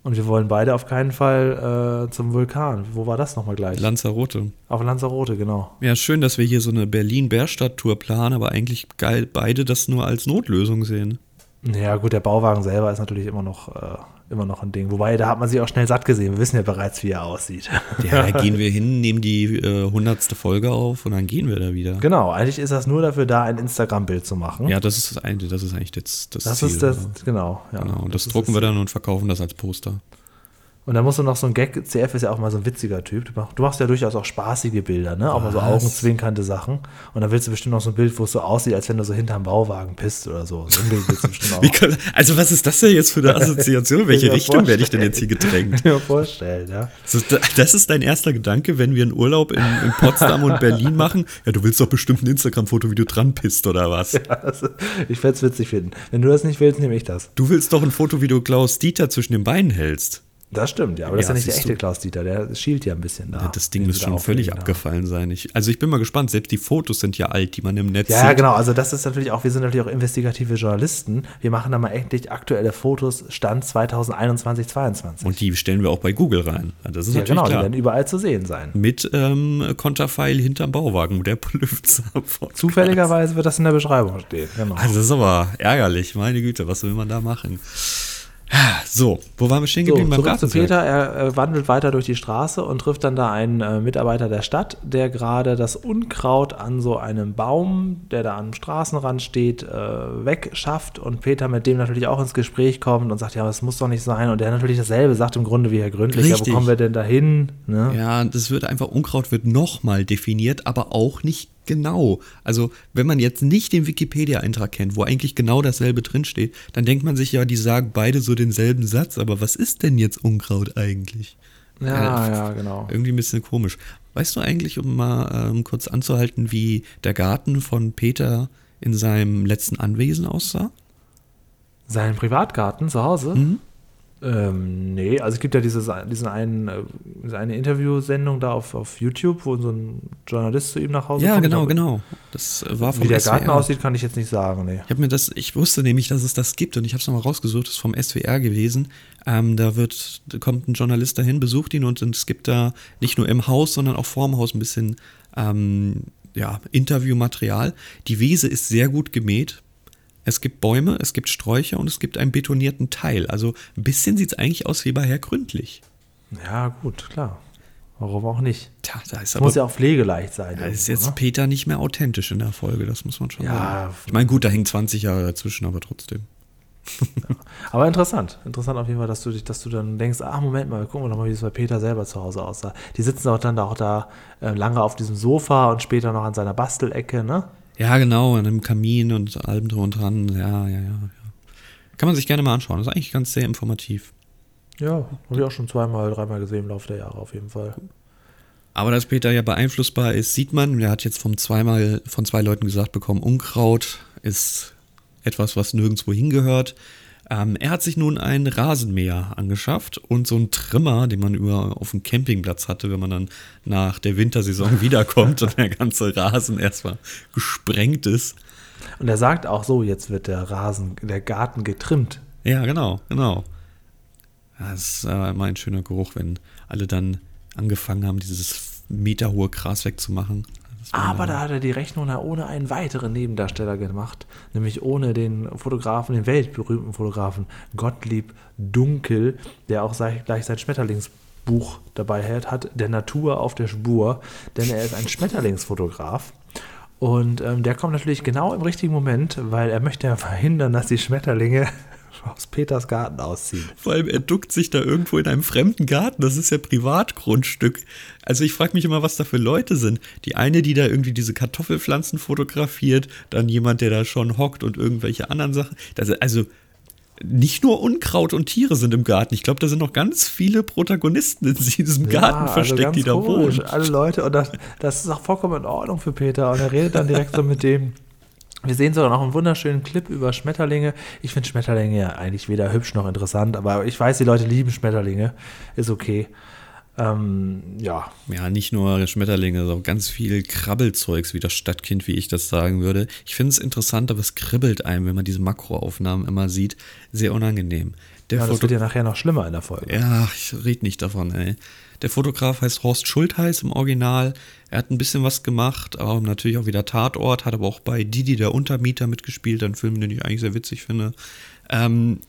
[SPEAKER 3] Und wir wollen beide auf keinen Fall äh, zum Vulkan. Wo war das nochmal gleich?
[SPEAKER 2] Lanzarote.
[SPEAKER 3] auf Lanzarote, genau.
[SPEAKER 2] Ja, schön, dass wir hier so eine Berlin-Bärstadt-Tour planen, aber eigentlich geil, beide das nur als Notlösung sehen.
[SPEAKER 3] Ja, gut, der Bauwagen selber ist natürlich immer noch, äh, immer noch ein Ding. Wobei, da hat man sich auch schnell satt gesehen. Wir wissen ja bereits, wie er aussieht.
[SPEAKER 2] Ja, da [laughs] gehen wir hin, nehmen die äh, hundertste Folge auf und dann gehen wir da wieder.
[SPEAKER 3] genau, eigentlich ist das nur dafür da, ein Instagram-Bild zu machen.
[SPEAKER 2] Ja, das ist, eigentlich- das ist eigentlich das, das,
[SPEAKER 3] das
[SPEAKER 2] Ziel.
[SPEAKER 3] ist das, genau. Ja,
[SPEAKER 2] Genau, und das,
[SPEAKER 3] ist
[SPEAKER 2] drucken wir dann und verkaufen das als Poster.
[SPEAKER 3] Und dann musst du noch so ein Gag, CF ist ja auch mal so ein witziger Typ. Du mach- Du machst ja durchaus auch spaßige Bilder, ne? Auch mal so augenzwinkernde Sachen. Und dann willst du bestimmt noch so ein Bild, wo es so aussieht, als wenn du so hinterm Bauwagen pisst oder so. So ein Bild willst du bestimmt
[SPEAKER 2] kann, also was ist das denn jetzt für eine Assoziation? [laughs] Welche Richtung werde ich denn jetzt hier gedrängt?
[SPEAKER 3] mir [laughs] vorstellen, ja.
[SPEAKER 2] Das ist, dein erster Gedanke, wenn wir einen Urlaub in, in Potsdam und Berlin machen? Ja, du willst doch bestimmt ein Instagram-Foto, wie du dran pisst oder was? [laughs]
[SPEAKER 3] Also, ich werde es witzig finden. Wenn du das nicht willst, nehme ich das.
[SPEAKER 2] Du willst doch ein Foto, wie du Klaus Dieter zwischen den Beinen hältst.
[SPEAKER 3] Das stimmt, ja. Aber das
[SPEAKER 2] Ja,
[SPEAKER 3] ist ja nicht der echte. Klaus Dieter. Der schielt ja ein bisschen da.
[SPEAKER 2] Ja, das Ding muss schon völlig
[SPEAKER 3] ja.
[SPEAKER 2] abgefallen sein. Ich, also ich bin mal gespannt, selbst die Fotos sind ja alt, die man im Netz
[SPEAKER 3] Ja, ja,
[SPEAKER 2] sieht.
[SPEAKER 3] genau. Also das ist natürlich auch, wir sind natürlich auch investigative Journalisten. Wir machen da mal endlich aktuelle Fotos, Stand 2021, 2022.
[SPEAKER 2] Und die stellen wir auch bei Google rein. Ja, das ist
[SPEAKER 3] ja,
[SPEAKER 2] natürlich
[SPEAKER 3] genau, die
[SPEAKER 2] klar.
[SPEAKER 3] werden überall zu sehen sein.
[SPEAKER 2] Mit ähm, Konterfeil hinterm Bauwagen, wo der Polüfzer [laughs]
[SPEAKER 3] Zufälligerweise wird das in der Beschreibung stehen. Genau.
[SPEAKER 2] Also das ist aber ärgerlich, meine Güte, was will man da machen? So, wo waren wir stehen
[SPEAKER 3] So,
[SPEAKER 2] geblieben beim
[SPEAKER 3] zurück zu? Peter. Er äh, wandelt weiter durch die Straße und trifft dann da einen äh, Mitarbeiter der Stadt, der gerade das Unkraut an so einem Baum, der da am Straßenrand steht, äh, wegschafft. Und Peter mit dem natürlich auch ins Gespräch kommt und sagt, ja, das muss doch nicht sein. Und der natürlich dasselbe sagt im Grunde wie Herr Gründlich. Ja, wo
[SPEAKER 2] Richtig.
[SPEAKER 3] kommen wir denn da hin? Ne?
[SPEAKER 2] Ja, das wird einfach, Unkraut wird nochmal definiert, aber auch nicht genau. Also, wenn man jetzt nicht den Wikipedia-Eintrag kennt, wo eigentlich genau dasselbe drinsteht, dann denkt man sich ja, die sagen beide so denselben Satz, aber was ist denn jetzt Unkraut eigentlich?
[SPEAKER 3] Ja,
[SPEAKER 2] Äh,
[SPEAKER 3] ja, genau.
[SPEAKER 2] Irgendwie ein bisschen komisch. Weißt du eigentlich, um mal ähm, kurz anzuhalten, wie der Garten von Peter in seinem letzten Anwesen aussah?
[SPEAKER 3] Seinen Privatgarten zu Hause?
[SPEAKER 2] Mhm.
[SPEAKER 3] Ähm, nee, also es gibt ja dieses, diesen einen, äh, diese eine Interviewsendung da auf, auf YouTube, wo so ein Journalist zu ihm nach Hause
[SPEAKER 2] Ja,
[SPEAKER 3] kommt.
[SPEAKER 2] genau,
[SPEAKER 3] Aber
[SPEAKER 2] genau. Das äh, war vom
[SPEAKER 3] Wie der
[SPEAKER 2] SWR.
[SPEAKER 3] Garten aussieht, kann ich jetzt nicht sagen, nee.
[SPEAKER 2] Ich habe mir das, ich wusste nämlich, dass es das gibt und ich habe es nochmal rausgesucht, das ist vom SWR gewesen. Ähm, da wird, da kommt ein Journalist dahin, besucht ihn und es gibt da nicht nur im Haus, sondern auch vorm Haus ein bisschen ähm, ja, Interviewmaterial. Die Wiese ist sehr gut gemäht. Es gibt Bäume, es gibt Sträucher und es gibt einen betonierten Teil. Also ein bisschen sieht es eigentlich aus wie bei Herr Gründlich.
[SPEAKER 3] Ja, gut, klar. Warum auch nicht?
[SPEAKER 2] Tja, da ist aber
[SPEAKER 3] muss ja auch pflegeleicht sein.
[SPEAKER 2] da ist jetzt
[SPEAKER 3] ne?
[SPEAKER 2] Peter nicht mehr authentisch in der Folge, das muss man schon
[SPEAKER 3] Ja,
[SPEAKER 2] sagen. Ich meine, gut, da hängen 20 Jahre dazwischen, aber trotzdem.
[SPEAKER 3] Aber interessant. Interessant auf jeden Fall, dass du dich, dass du dann denkst, ach, Moment mal, gucken wir doch mal, wie es bei Peter selber zu Hause aussah. Die sitzen auch dann auch da äh, lange auf diesem Sofa und später noch an seiner Bastelecke, ne?
[SPEAKER 2] Ja, genau, an einem Kamin und allem drum und dran. Ja, ja, ja, ja. Kann man sich gerne mal anschauen. Das ist eigentlich ganz sehr informativ.
[SPEAKER 3] Ja, habe ich auch schon zweimal, dreimal gesehen im Laufe der Jahre auf jeden Fall.
[SPEAKER 2] Aber dass Peter ja beeinflussbar ist, sieht man. Er hat jetzt vom zweimal, von zwei Leuten gesagt bekommen, Unkraut ist etwas, was nirgendwo hingehört. Ähm, er hat sich nun ein Rasenmäher angeschafft und so einen Trimmer, den man über auf dem Campingplatz hatte, wenn man dann nach der Wintersaison [laughs] wiederkommt und der ganze Rasen erstmal gesprengt ist.
[SPEAKER 3] Und er sagt auch so, jetzt wird der Rasen, der Garten getrimmt.
[SPEAKER 2] Ja, genau, genau. Das ist äh, immer ein schöner Geruch, wenn alle dann angefangen haben, dieses meterhohe Gras wegzumachen.
[SPEAKER 3] Aber da hat er die Rechnung ja ohne einen weiteren Nebendarsteller gemacht, nämlich ohne den Fotografen, den weltberühmten Fotografen Gottlieb Dunkel, der auch gleich sein Schmetterlingsbuch dabei hat, hat der Natur auf der Spur, denn er ist ein Schmetterlingsfotograf. Und ähm, der kommt natürlich genau im richtigen Moment, weil er möchte ja verhindern, dass die Schmetterlinge aus Peters Garten ausziehen.
[SPEAKER 2] Vor allem, er duckt sich da irgendwo in einem fremden Garten. Das ist ja Privatgrundstück. Also ich frage mich immer, was da für Leute sind. Die eine, die da irgendwie diese Kartoffelpflanzen fotografiert, dann jemand, der da schon hockt und irgendwelche anderen Sachen. Das, also nicht nur Unkraut und Tiere sind im Garten. Ich glaube, da sind noch ganz viele Protagonisten in diesem Garten
[SPEAKER 3] also
[SPEAKER 2] versteckt,
[SPEAKER 3] ganz
[SPEAKER 2] die da
[SPEAKER 3] komisch.
[SPEAKER 2] wohnen.
[SPEAKER 3] Alle Leute, und das, das ist auch vollkommen in Ordnung für Peter. Und er redet dann direkt so mit dem. Wir sehen sogar noch einen wunderschönen Clip über Schmetterlinge. Ich finde Schmetterlinge ja eigentlich weder hübsch noch interessant, aber ich weiß, die Leute lieben Schmetterlinge. Ist okay. Ähm, ja,
[SPEAKER 2] Ja, nicht nur Schmetterlinge, sondern auch ganz viel Krabbelzeugs, wie das Stadtkind, wie ich das sagen würde. Ich finde es interessant, aber es kribbelt einem, wenn man diese Makroaufnahmen immer sieht. Sehr unangenehm. Der
[SPEAKER 3] ja das
[SPEAKER 2] Foto
[SPEAKER 3] wird ja nachher noch schlimmer in der Folge.
[SPEAKER 2] ja, ich rede nicht davon, ey. Der Fotograf heißt Horst Schultheiß im Original. Er hat ein bisschen was gemacht, aber natürlich auch wieder Tatort, hat aber auch bei Didi der Untermieter mitgespielt, ein Film, den ich eigentlich sehr witzig finde. Ähm,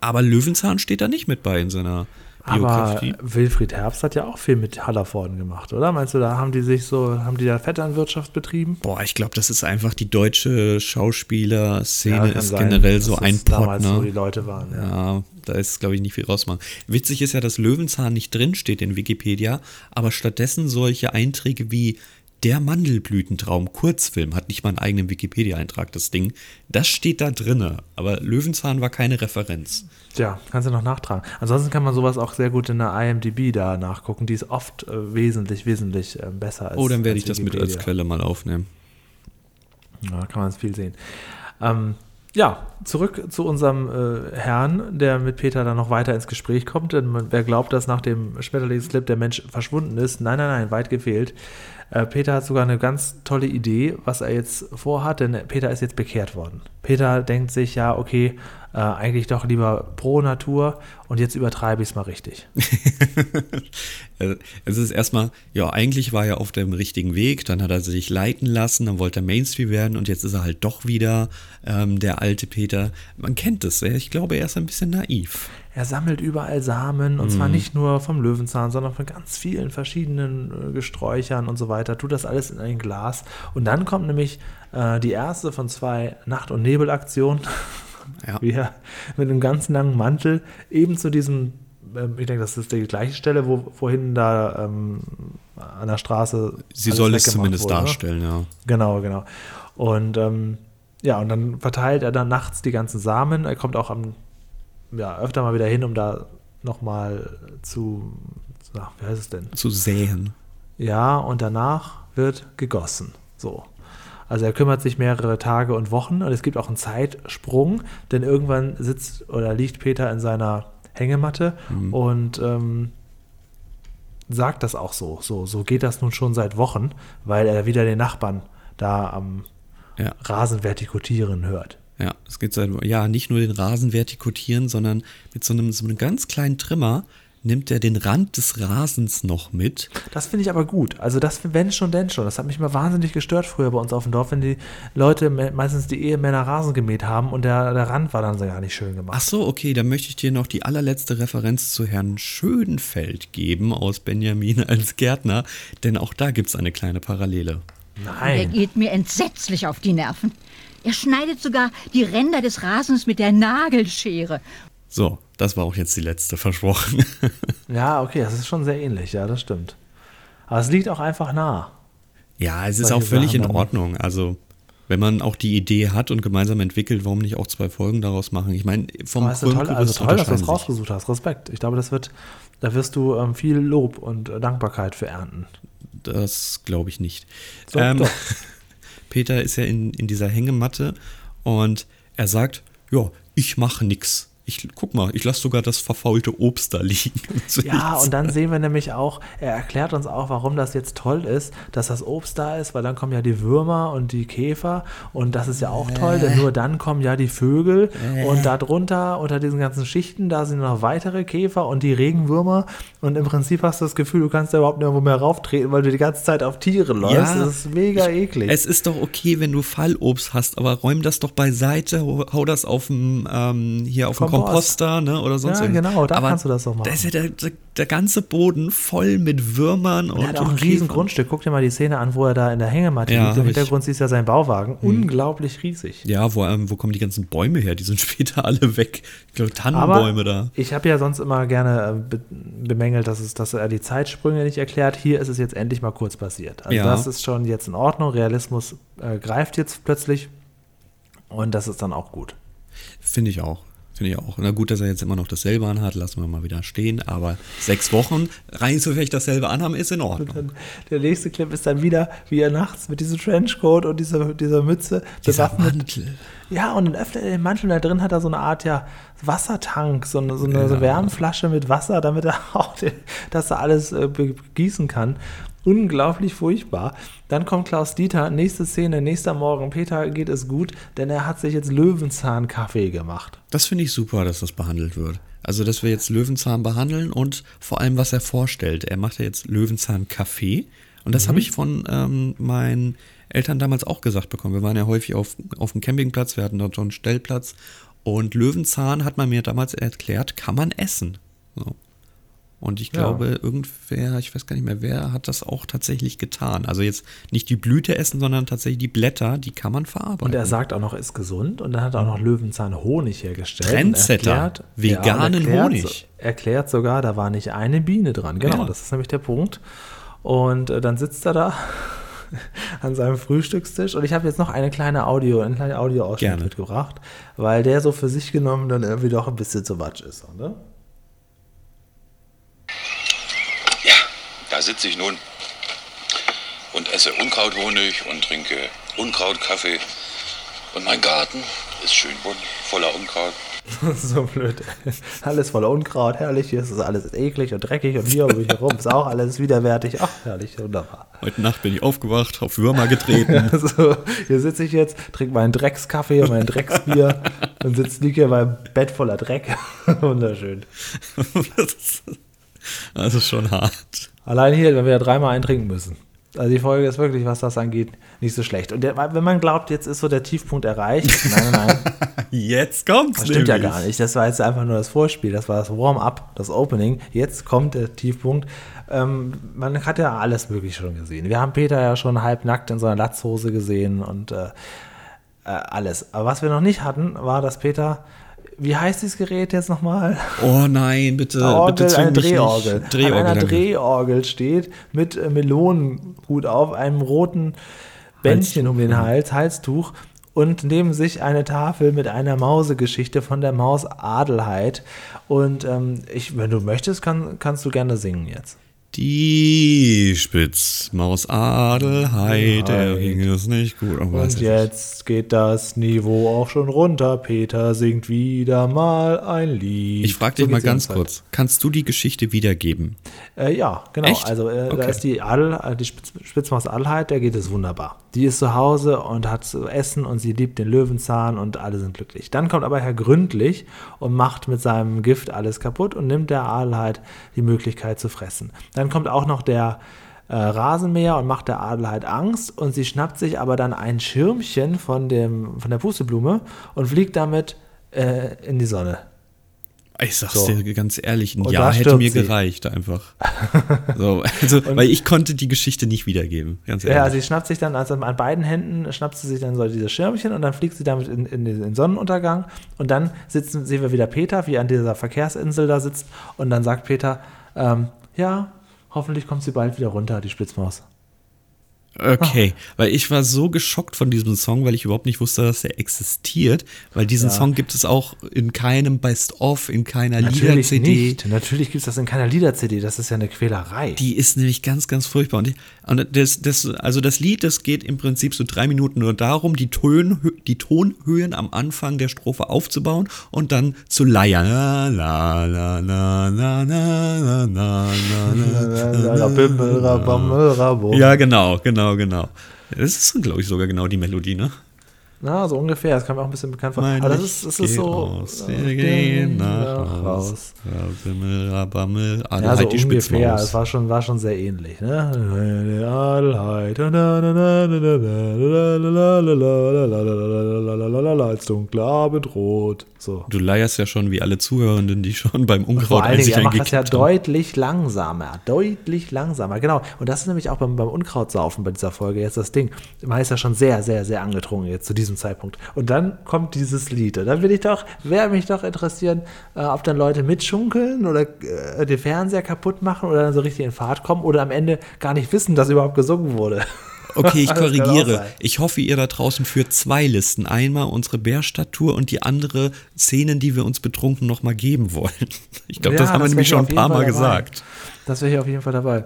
[SPEAKER 2] aber Löwenzahn steht da nicht mit bei in seiner
[SPEAKER 3] Aber. Wilfried Herbst hat ja auch viel mit Hallervorden gemacht, oder? Meinst du, da haben die sich so, haben die da Vetternwirtschaft betrieben?
[SPEAKER 2] Boah, ich glaube, das ist einfach die deutsche Schauspielerszene
[SPEAKER 3] kann
[SPEAKER 2] ist
[SPEAKER 3] sein,
[SPEAKER 2] generell so ein Pot,
[SPEAKER 3] damals so die
[SPEAKER 2] ne?
[SPEAKER 3] Leute waren. Ja.
[SPEAKER 2] Ja, da ist, glaube ich, nicht viel rausmachen. Witzig ist ja, dass Löwenzahn nicht drinsteht in Wikipedia, aber stattdessen solche Einträge wie der Mandelblütentraum Kurzfilm hat nicht mal einen eigenen Wikipedia-Eintrag, das Ding. Das steht da drinne, aber Löwenzahn war keine Referenz.
[SPEAKER 3] Tja, kannst du noch nachtragen. Ansonsten kann man sowas auch sehr gut in der IMDb da nachgucken. Die ist oft äh, wesentlich, wesentlich äh, besser als
[SPEAKER 2] Oh, dann werde ich das mit als
[SPEAKER 3] Wikipedia.
[SPEAKER 2] Quelle mal aufnehmen.
[SPEAKER 3] Ja, da kann man viel sehen. Ähm, ja, zurück zu unserem äh, Herrn, der mit Peter dann noch weiter ins Gespräch kommt. Denn man, wer glaubt, dass nach dem Schmetterlingsclip der Mensch verschwunden ist? Nein, nein, nein, weit gefehlt. Äh, Peter hat sogar eine ganz tolle Idee, was er jetzt vorhat, denn Peter ist jetzt bekehrt worden. Peter denkt sich, ja, okay, äh, eigentlich doch lieber pro Natur und jetzt übertreibe ich es mal richtig.
[SPEAKER 2] Äh, [laughs] Es ist erstmal, ja, eigentlich war er auf dem richtigen Weg, dann hat er sich leiten lassen, dann wollte er Mainstream werden und jetzt ist er halt doch wieder ähm, der alte Peter. Man kennt es, ich glaube, er ist ein bisschen naiv.
[SPEAKER 3] Er sammelt überall Samen und
[SPEAKER 2] Mhm.
[SPEAKER 3] zwar nicht nur vom Löwenzahn, sondern von ganz vielen verschiedenen äh, Gesträuchern und so weiter. Tut das alles in ein Glas und dann kommt nämlich äh, die erste von zwei Nacht- und Nebelaktionen,
[SPEAKER 2] Ja. [laughs]
[SPEAKER 3] wie er mit einem ganz langen Mantel eben zu diesem, ähm, ich denke, das ist die gleiche Stelle, wo vorhin da ähm, an der Straße.
[SPEAKER 2] Sie soll es zumindest
[SPEAKER 3] wurde, ne?
[SPEAKER 2] darstellen, ja.
[SPEAKER 3] Genau, genau. Und ähm, ja, und dann verteilt er dann nachts die ganzen Samen. Er kommt auch am, ja, öfter mal wieder hin, um da nochmal zu, so, wie heißt es denn?
[SPEAKER 2] Zu säen.
[SPEAKER 3] Ja, und danach wird gegossen. So. Also er kümmert sich mehrere Tage und Wochen und es gibt auch einen Zeitsprung, denn irgendwann sitzt oder liegt Peter in seiner Hängematte und ähm, sagt das auch so. so. So geht das nun schon seit Wochen, weil er wieder den Nachbarn da am
[SPEAKER 2] Ja.
[SPEAKER 3] Rasen vertikutieren hört.
[SPEAKER 2] Ja, es geht seit, ja, nicht nur den Rasen vertikutieren, sondern mit so einem, so einem ganz kleinen Trimmer nimmt er den Rand des Rasens noch mit.
[SPEAKER 3] Das finde ich aber gut. Also das, wenn schon, denn schon. Das hat mich immer wahnsinnig gestört früher bei uns auf dem Dorf, wenn die Leute, me- meistens die Ehemänner Rasen gemäht haben und der, der Rand war dann so gar nicht schön gemacht.
[SPEAKER 2] Ach so, okay, dann möchte ich dir noch die allerletzte Referenz zu Herrn Schönfeld geben aus Benjamin als Gärtner, denn auch da gibt es eine kleine Parallele.
[SPEAKER 6] Der
[SPEAKER 3] Nein.
[SPEAKER 6] geht mir entsetzlich auf die Nerven. Er schneidet sogar die Ränder des Rasens mit der Nagelschere.
[SPEAKER 2] So, das war auch jetzt die letzte, versprochen. [laughs]
[SPEAKER 3] Ja, okay, das ist schon sehr ähnlich, ja, das stimmt. Aber es liegt auch einfach nah.
[SPEAKER 2] ja, es ist auch völlig in Ordnung. Also, wenn man auch die Idee hat und gemeinsam entwickelt, warum nicht auch zwei Folgen daraus machen? Ich meine, vom
[SPEAKER 3] Aber ist toll, also toll, dass du das rausgesucht hast. Respekt. Ich glaube, das wird, da wirst du ähm, viel Lob und Dankbarkeit für ernten.
[SPEAKER 2] Das glaube ich nicht.
[SPEAKER 3] So,
[SPEAKER 2] ähm,
[SPEAKER 3] doch. [laughs]
[SPEAKER 2] Peter ist ja in, in dieser Hängematte und er sagt, ja, ich mache nix. Ich guck mal, ich lasse sogar das verfaulte Obst da liegen. [laughs]
[SPEAKER 3] Ja, und dann sehen wir nämlich auch, er erklärt uns auch, warum das jetzt toll ist, dass das Obst da ist, weil dann kommen ja die Würmer und die Käfer und das ist ja auch toll, denn nur dann kommen ja die Vögel und darunter, unter diesen ganzen Schichten, da sind noch weitere Käfer und die Regenwürmer und im Prinzip hast du das Gefühl, du kannst da überhaupt nirgendwo mehr rauftreten, weil du die ganze Zeit auf Tiere läufst. das ist mega eklig.
[SPEAKER 2] Es ist doch okay, wenn du Fallobst hast, aber räum das doch beiseite, hau hau das auf dem, ähm, hier auf dem
[SPEAKER 3] Kompost.
[SPEAKER 2] Komposter, ne, oder sonst
[SPEAKER 3] Ja,
[SPEAKER 2] irgendwas.
[SPEAKER 3] genau, da
[SPEAKER 2] aber
[SPEAKER 3] kannst du das doch machen.
[SPEAKER 2] Da ist ja der, der, der ganze Boden voll mit Würmern und
[SPEAKER 3] er hat auch ein riesen. Grundstück. Guck dir mal die Szene an, wo er da in der Hängematte
[SPEAKER 2] Ja,
[SPEAKER 3] liegt. Im
[SPEAKER 2] ich.
[SPEAKER 3] Hintergrund siehst du ja seinen Bauwagen. Unglaublich riesig.
[SPEAKER 2] Ja, wo, ähm, wo kommen die ganzen Bäume her? Die sind [laughs] später alle weg. Ich glaube, Tannenbäume da.
[SPEAKER 3] ich habe ja sonst immer gerne äh, be bemängelt, dass, es, dass er die Zeitsprünge nicht erklärt. Hier ist es jetzt endlich mal kurz passiert. Also
[SPEAKER 2] Ja.
[SPEAKER 3] das ist schon jetzt in Ordnung. Realismus äh, greift jetzt plötzlich und das ist dann auch gut.
[SPEAKER 2] Finde ich auch. Finde ich auch. Na gut, dass er jetzt immer noch dasselbe anhat, lassen wir mal wieder stehen. Aber sechs Wochen rein zufällig dasselbe anhaben, ist in Ordnung.
[SPEAKER 3] Dann, der nächste Clip ist dann wieder, wie er nachts mit diesem Trenchcoat und dieser, dieser Mütze
[SPEAKER 2] Dieser
[SPEAKER 3] bewaffnet-
[SPEAKER 2] Mantel.
[SPEAKER 3] Ja, und dann öffnet er den Mantel und da drin hat er so eine Art ja Wassertank, so eine, so eine so Wärmflasche mit Wasser, damit er [laughs] auch den, das da alles äh, begießen kann. Unglaublich furchtbar. Dann kommt Klaus Dieter, nächste Szene, nächster Morgen. Peter geht es gut, denn er hat sich jetzt Löwenzahn-Kaffee gemacht.
[SPEAKER 2] Das finde ich super, dass das behandelt wird. Also, dass wir jetzt Löwenzahn behandeln und vor allem, was er vorstellt. Er macht ja jetzt Löwenzahn-Kaffee. Und das habe ich von ähm, meinen Eltern damals auch gesagt bekommen. Wir waren ja häufig auf, auf dem Campingplatz, wir hatten dort so einen Stellplatz. Und Löwenzahn hat man mir damals erklärt, kann man essen. So. Und ich
[SPEAKER 3] Ja.
[SPEAKER 2] glaube, irgendwer, ich weiß gar nicht mehr, wer hat das auch tatsächlich getan. Also jetzt nicht die Blüte essen, sondern tatsächlich die Blätter, die kann man verarbeiten.
[SPEAKER 3] Und er sagt auch noch, ist gesund und dann hat er auch noch Löwenzahn-Honig hergestellt.
[SPEAKER 2] Trendsetter.
[SPEAKER 3] Erklärt-
[SPEAKER 2] Veganen
[SPEAKER 3] und erklärt,
[SPEAKER 2] Honig.
[SPEAKER 3] Erklärt sogar, da war nicht eine Biene dran. Genau,
[SPEAKER 2] Ja.
[SPEAKER 3] das ist nämlich der Punkt. Und äh, dann sitzt er da [laughs] an seinem Frühstückstisch und ich habe jetzt noch eine kleine Audio, einen kleinen Audioausschnitt mitgebracht, weil der so für sich genommen dann irgendwie doch ein bisschen zu Watsch ist. Ne?
[SPEAKER 7] Da sitze ich nun und esse Unkrauthonig und trinke Unkrautkaffee. Und mein Garten ist schön bunt, voller Unkraut. [laughs]
[SPEAKER 3] so blöd. Alles voller Unkraut, herrlich. Hier ist es alles eklig und dreckig und hier um mich herum ist auch alles widerwärtig. Ach, herrlich, wunderbar.
[SPEAKER 2] Heute Nacht bin ich aufgewacht, auf Würmer getreten. [laughs]
[SPEAKER 3] So, hier sitze ich jetzt, trinke meinen Dreckskaffee und mein Drecksbier und sitze liege hier beim Bett voller Dreck. [laughs] Wunderschön.
[SPEAKER 2] das ist schon hart.
[SPEAKER 3] Allein hier, wenn wir ja dreimal eintrinken müssen. Also die Folge ist wirklich, was das angeht, nicht so schlecht. Und der, wenn man glaubt, jetzt ist so der Tiefpunkt erreicht, [laughs] nein, nein, nein,
[SPEAKER 2] Jetzt kommt's.
[SPEAKER 3] das stimmt ja
[SPEAKER 2] nämlich.
[SPEAKER 3] gar nicht. Das war jetzt einfach nur das Vorspiel, das war das Warm-up, das Opening. Jetzt kommt der Tiefpunkt. Ähm, man hat ja alles Mögliche schon gesehen. Wir haben Peter ja schon halbnackt in so einer Latzhose gesehen und äh, äh, alles. Aber was wir noch nicht hatten, war, dass Peter, wie heißt dieses Gerät jetzt nochmal?
[SPEAKER 2] Oh nein, bitte,
[SPEAKER 3] Orgel,
[SPEAKER 2] bitte
[SPEAKER 3] eine. Drehorgel.
[SPEAKER 2] Drehorgel,
[SPEAKER 3] An einer
[SPEAKER 2] danke.
[SPEAKER 3] Drehorgel steht mit äh, Melonenhut auf, einem roten Bändchen um den Hals, Halstuch und neben sich eine Tafel mit einer Mausegeschichte von der Maus Adelheid. Und ähm, ich, wenn du möchtest, kann, kannst du gerne singen jetzt.
[SPEAKER 2] Die Spitzmaus Adelheid, der
[SPEAKER 3] Heid.
[SPEAKER 2] ging es nicht gut. Oh,
[SPEAKER 3] Und
[SPEAKER 2] ich
[SPEAKER 3] jetzt geht das Niveau auch schon runter. Peter singt wieder mal ein Lied.
[SPEAKER 2] nicht. Ich frage
[SPEAKER 3] So
[SPEAKER 2] dich mal
[SPEAKER 3] geht's die
[SPEAKER 2] ganz kurz, kannst du die Geschichte wiedergeben?
[SPEAKER 3] Äh, ja, genau.
[SPEAKER 2] Echt?
[SPEAKER 3] Also äh, da
[SPEAKER 2] Okay.
[SPEAKER 3] ist die Adel, äh, die Spitz, Spitzmaus Adelheid, der geht es wunderbar. Die ist zu Hause und hat zu essen und sie liebt den Löwenzahn und alle sind glücklich. Dann kommt aber Herr Gründlich und macht mit seinem Gift alles kaputt und nimmt der Adelheid die Möglichkeit zu fressen. Dann kommt auch noch der äh, Rasenmäher und macht der Adelheid Angst und sie schnappt sich aber dann ein Schirmchen von, dem, von der Pusteblume und fliegt damit äh, in die Sonne.
[SPEAKER 2] Ich sag's
[SPEAKER 3] So.
[SPEAKER 2] dir ganz ehrlich, ein
[SPEAKER 3] Und
[SPEAKER 2] Jahr hätte mir
[SPEAKER 3] sie.
[SPEAKER 2] gereicht einfach. [laughs] so, also, weil ich konnte die Geschichte nicht wiedergeben, ganz ehrlich.
[SPEAKER 3] Ja, sie schnappt sich dann, also an beiden Händen schnappt sie sich dann so dieses Schirmchen und dann fliegt sie damit in, in den Sonnenuntergang und dann sitzen, sehen wir wieder Peter, wie er an dieser Verkehrsinsel da sitzt und dann sagt Peter, ähm, ja, hoffentlich kommt sie bald wieder runter, die Spitzmaus.
[SPEAKER 2] Okay, weil ich war so geschockt von diesem Song, weil ich überhaupt nicht wusste, dass er existiert, weil diesen
[SPEAKER 3] ja.
[SPEAKER 2] Song gibt es auch in keinem Best-of, in keiner Lieder-CD.
[SPEAKER 3] Natürlich gibt es das in keiner Lieder-CD, das ist ja eine Quälerei.
[SPEAKER 2] Die ist nämlich ganz, ganz furchtbar. Und, und das, das, also das Lied, das geht im Prinzip so drei Minuten nur darum, die, Tön, die Tonhöhen am Anfang der Strophe aufzubauen und dann zu leiern. Ja, genau, genau genau. Das ist, glaube ich, sogar genau die Melodie, ne?
[SPEAKER 3] Na, so ungefähr, das kam mir auch ein bisschen bekannt vor.
[SPEAKER 2] Mein
[SPEAKER 3] Aber das ist, das ist so.
[SPEAKER 2] aus,
[SPEAKER 3] äh,
[SPEAKER 2] wir gehen nach Haus. Rabimmel, rabammel,
[SPEAKER 3] Ja,
[SPEAKER 2] Adelheid,
[SPEAKER 3] so
[SPEAKER 2] die
[SPEAKER 3] ungefähr. Es war schon, war schon sehr ähnlich. Ne? Als dunkler Abendrot. So.
[SPEAKER 2] Du leierst ja schon wie alle Zuhörenden, die schon beim
[SPEAKER 3] Vor
[SPEAKER 2] Unkraut
[SPEAKER 3] allen
[SPEAKER 2] ein
[SPEAKER 3] Dingen, er macht das ja
[SPEAKER 2] haben.
[SPEAKER 3] deutlich langsamer. Deutlich langsamer, genau. Und das ist nämlich auch beim, beim Unkrautsaufen bei dieser Folge jetzt das Ding. Man ist ja schon sehr, sehr, sehr angetrunken jetzt zu diesem Zeitpunkt. Und dann kommt dieses Lied. Und dann will ich doch, wäre mich doch interessieren, äh, ob dann Leute mitschunkeln oder äh, den Fernseher kaputt machen oder dann so richtig in Fahrt kommen oder am Ende gar nicht wissen, dass überhaupt gesungen wurde. [laughs]
[SPEAKER 2] Okay, ich
[SPEAKER 3] Das
[SPEAKER 2] korrigiere. Ich hoffe, ihr da draußen führt zwei Listen. Einmal unsere Bärstadttour und die andere Szenen, die wir uns betrunken nochmal geben wollen. [laughs] Ich glaube,
[SPEAKER 3] Ja,
[SPEAKER 2] das haben wir
[SPEAKER 3] wär
[SPEAKER 2] nämlich schon ein paar Mal
[SPEAKER 3] dabei.
[SPEAKER 2] gesagt.
[SPEAKER 3] Das wäre hier auf jeden Fall dabei.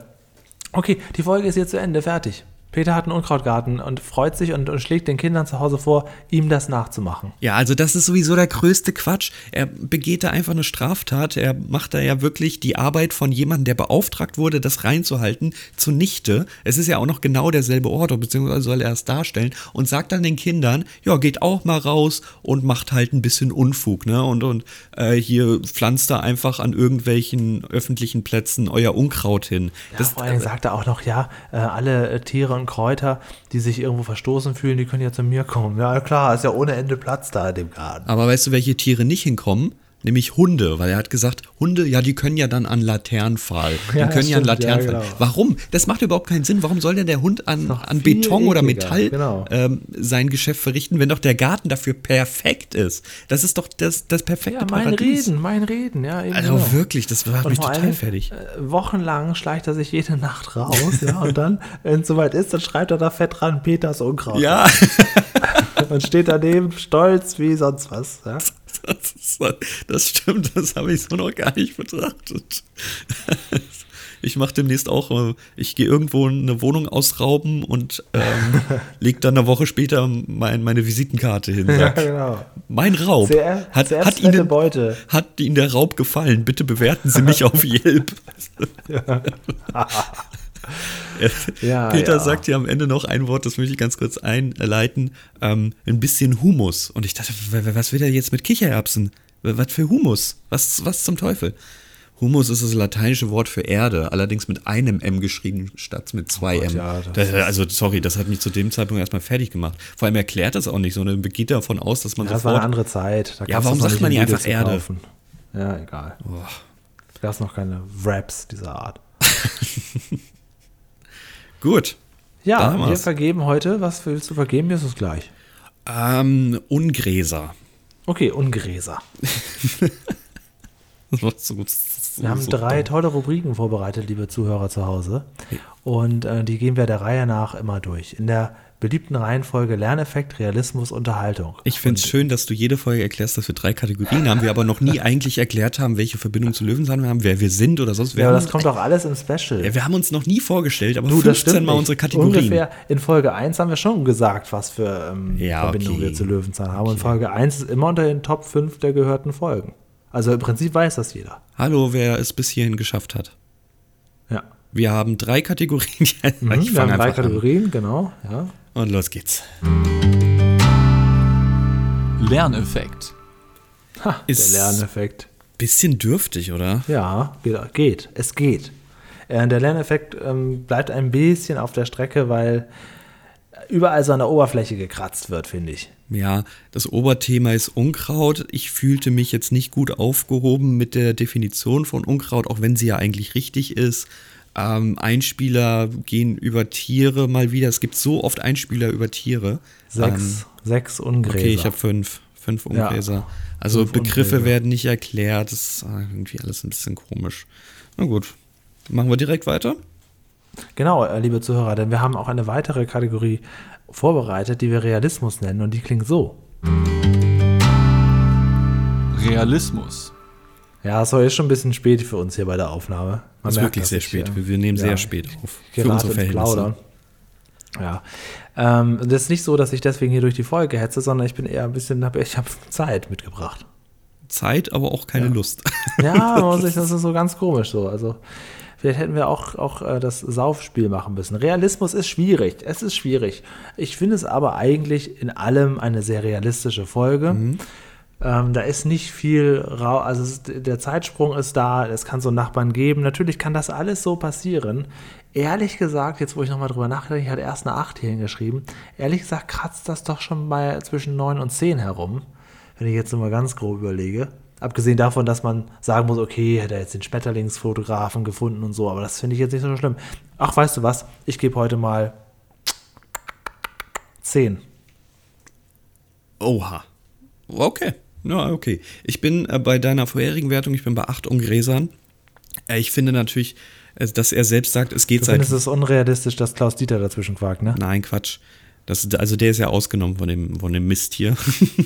[SPEAKER 3] Okay, die Folge ist jetzt zu Ende, fertig. Peter hat einen Unkrautgarten und freut sich und, und schlägt den Kindern zu Hause vor, ihm das nachzumachen.
[SPEAKER 2] Ja, also das ist sowieso der größte Quatsch. Er begeht da einfach eine Straftat. Er macht da ja wirklich die Arbeit von jemandem, der beauftragt wurde, das reinzuhalten, zunichte. Es ist ja auch noch genau derselbe Ort, beziehungsweise soll er es darstellen und sagt dann den Kindern, ja, geht auch mal raus und macht halt ein bisschen Unfug, ne? Und, und äh, hier pflanzt da einfach an irgendwelchen öffentlichen Plätzen euer Unkraut hin.
[SPEAKER 3] Ja, vor allem sagt er auch noch, ja, äh, alle äh, Tiere und Kräuter, die sich irgendwo verstoßen fühlen, die können ja zu mir kommen. Ja, klar, ist ja ohne Ende Platz da in dem Garten.
[SPEAKER 2] Aber weißt du, welche Tiere nicht hinkommen? Nämlich Hunde, weil er hat gesagt, Hunde, ja, die können ja dann an Laternenpfahl. [laughs] Die
[SPEAKER 3] Ja,
[SPEAKER 2] können ja an
[SPEAKER 3] stimmt, ja, genau.
[SPEAKER 2] Warum? Das macht überhaupt keinen Sinn. Warum soll denn der Hund an, an Beton oder
[SPEAKER 3] ekliger,
[SPEAKER 2] Metall
[SPEAKER 3] genau.
[SPEAKER 2] ähm, sein Geschäft verrichten, wenn doch der Garten dafür perfekt ist? Das ist doch das, das perfekte
[SPEAKER 3] Ja, mein
[SPEAKER 2] Paradies.
[SPEAKER 3] Reden, mein Reden, ja,
[SPEAKER 2] Also
[SPEAKER 3] genau.
[SPEAKER 2] wirklich, das macht mich total
[SPEAKER 3] allem,
[SPEAKER 2] fertig.
[SPEAKER 3] Äh, wochenlang schleicht er sich jede Nacht raus, ja, und dann, wenn es soweit ist, dann schreibt er da fett dran, Peters Unkraut.
[SPEAKER 2] Ja, [laughs]
[SPEAKER 3] Und steht daneben stolz wie sonst was, ja. [laughs]
[SPEAKER 2] das, ist, das stimmt, das habe ich so noch gar nicht betrachtet. [laughs] Ich mache demnächst auch, äh, ich gehe irgendwo eine Wohnung ausrauben und ähm, [laughs] leg dann eine Woche später mein, meine Visitenkarte hin. Sag,
[SPEAKER 3] genau.
[SPEAKER 2] Mein Raub.
[SPEAKER 3] Sehr,
[SPEAKER 2] hat,
[SPEAKER 3] sehr
[SPEAKER 2] hat, Ihnen,
[SPEAKER 3] Beute.
[SPEAKER 2] hat Ihnen der Raub gefallen? Bitte bewerten Sie mich auf Yelp.
[SPEAKER 3] Ja,
[SPEAKER 2] Peter
[SPEAKER 3] ja.
[SPEAKER 2] sagt hier am Ende noch ein Wort, das möchte ich ganz kurz einleiten. Ähm, ein bisschen Humus. Und ich dachte, was will er jetzt mit Kichererbsen? Was für Humus? Was, was zum Teufel? Humus ist das lateinische Wort für Erde, allerdings mit einem M geschrieben statt mit zwei
[SPEAKER 3] Gott,
[SPEAKER 2] M.
[SPEAKER 3] ja, das
[SPEAKER 2] das, also, sorry, das hat mich zu dem Zeitpunkt erstmal fertig gemacht. Vor allem erklärt das auch nicht, sondern geht davon aus, dass man
[SPEAKER 3] Ja, das war
[SPEAKER 2] sofort.
[SPEAKER 3] eine andere Zeit. Da
[SPEAKER 2] Ja, warum sagt man nicht
[SPEAKER 3] Lidl
[SPEAKER 2] einfach Erde?
[SPEAKER 3] kaufen. Ja, egal. Da gab es noch keine Wraps dieser Art. [laughs]
[SPEAKER 2] Gut.
[SPEAKER 3] Ja, wir vergeben heute. Was willst du vergeben? Mir ist es gleich.
[SPEAKER 2] Ähm, Ungräser.
[SPEAKER 3] Okay, Ungräser. [laughs]
[SPEAKER 2] Das war so, das
[SPEAKER 3] Wir haben
[SPEAKER 2] so
[SPEAKER 3] drei tolle Rubriken vorbereitet, liebe Zuhörer zu Hause. Und äh, die gehen wir der Reihe nach immer durch. In der beliebten Reihenfolge Lerneffekt, Realismus, Unterhaltung.
[SPEAKER 2] Ich finde es schön, dass du jede Folge erklärst, dass wir drei Kategorien haben, wir aber noch nie [laughs] eigentlich erklärt haben, welche Verbindung zu Löwenzahn wir haben, wer wir sind oder sonst. Wir,
[SPEAKER 3] Ja, aber das kommt doch alles im Special.
[SPEAKER 2] ja, wir haben uns noch nie vorgestellt, aber
[SPEAKER 3] Du, das
[SPEAKER 2] 15
[SPEAKER 3] stimmt
[SPEAKER 2] Mal
[SPEAKER 3] nicht.
[SPEAKER 2] unsere Kategorien.
[SPEAKER 3] Ungefähr in Folge 1 haben wir schon gesagt, was für ähm,
[SPEAKER 2] Ja,
[SPEAKER 3] Verbindungen
[SPEAKER 2] okay.
[SPEAKER 3] wir zu Löwenzahn haben. Und Folge 1 ist immer unter den Top 5 der gehörten Folgen. Also im Prinzip weiß das jeder.
[SPEAKER 2] Hallo, wer es bis hierhin geschafft hat.
[SPEAKER 3] Ja.
[SPEAKER 2] Wir haben drei Kategorien. [laughs] ich
[SPEAKER 3] Mhm, wir
[SPEAKER 2] fange
[SPEAKER 3] haben drei
[SPEAKER 2] einfach an.
[SPEAKER 3] Kategorien, genau. Ja.
[SPEAKER 2] Und los geht's.
[SPEAKER 1] Lerneffekt.
[SPEAKER 3] Ha,
[SPEAKER 2] Ist-
[SPEAKER 3] der Lerneffekt.
[SPEAKER 2] Bisschen dürftig, oder?
[SPEAKER 3] Ja, geht. geht. Es geht. Äh, der Lerneffekt ähm, bleibt ein bisschen auf der Strecke, weil überall so an der Oberfläche gekratzt wird, finde ich.
[SPEAKER 2] Ja, das Oberthema ist Unkraut. Ich fühlte mich jetzt nicht gut aufgehoben mit der Definition von Unkraut, auch wenn sie ja eigentlich richtig ist. Ähm, Einspieler gehen über Tiere mal wieder. Es gibt so oft Einspieler über Tiere.
[SPEAKER 3] Sechs,
[SPEAKER 2] Ähm,
[SPEAKER 3] sechs Ungräser.
[SPEAKER 2] okay, ich habe fünf. Fünf
[SPEAKER 3] Ja,
[SPEAKER 2] Ungräser. also
[SPEAKER 3] fünf
[SPEAKER 2] Begriffe
[SPEAKER 3] Ungräser.
[SPEAKER 2] werden nicht erklärt. Das ist äh, irgendwie alles ein bisschen komisch. Na gut, machen wir direkt weiter.
[SPEAKER 3] Genau, äh, liebe Zuhörer, denn wir haben auch eine weitere Kategorie vorbereitet, die wir Realismus nennen und die klingt so.
[SPEAKER 1] Realismus.
[SPEAKER 3] Ja, es ist schon ein bisschen spät für uns hier bei der Aufnahme. Man
[SPEAKER 2] Das ist wirklich sehr spät.
[SPEAKER 3] äh,
[SPEAKER 2] Wir, nehmen
[SPEAKER 3] ja,
[SPEAKER 2] sehr spät auf. Für unsere. Verhältnisse.
[SPEAKER 3] Ja. Ähm, und das ist nicht so, dass ich deswegen hier durch die Folge hetze, sondern ich bin eher ein bisschen, hab, ich habe Zeit mitgebracht.
[SPEAKER 2] Zeit, aber auch keine Lust.
[SPEAKER 3] Ja, [laughs] man muss sich- das ist so ganz komisch so. Also vielleicht hätten wir auch, auch äh, das Saufspiel machen müssen. Realismus ist schwierig. Es ist schwierig. Ich finde es aber eigentlich in allem eine sehr realistische Folge. Ähm, da ist nicht viel, rau also ist- der Zeitsprung ist da, es kann so Nachbarn geben. Natürlich kann das alles so passieren. Ehrlich gesagt, jetzt wo ich nochmal drüber nachdenke, ich hatte erst eine 8 hier hingeschrieben, ehrlich gesagt kratzt das doch schon mal zwischen 9 und 10 herum, wenn ich jetzt so mal ganz grob überlege. Abgesehen davon, dass man sagen muss, okay, hätte er jetzt den Schmetterlingsfotografen gefunden und so, aber das finde ich jetzt nicht so schlimm. Ach, weißt du was? Ich gebe heute mal 10.
[SPEAKER 2] Oha. Okay. Ja, okay. Ich bin äh, bei deiner vorherigen Wertung, ich bin bei acht Ungräsern. Äh, ich finde natürlich, äh, dass er selbst sagt, es geht
[SPEAKER 3] Du
[SPEAKER 2] seit.
[SPEAKER 3] es unrealistisch, dass Klaus Dieter dazwischen quakt, ne?
[SPEAKER 2] Nein, Quatsch. Das, also der ist ja ausgenommen von dem, von dem Mist hier.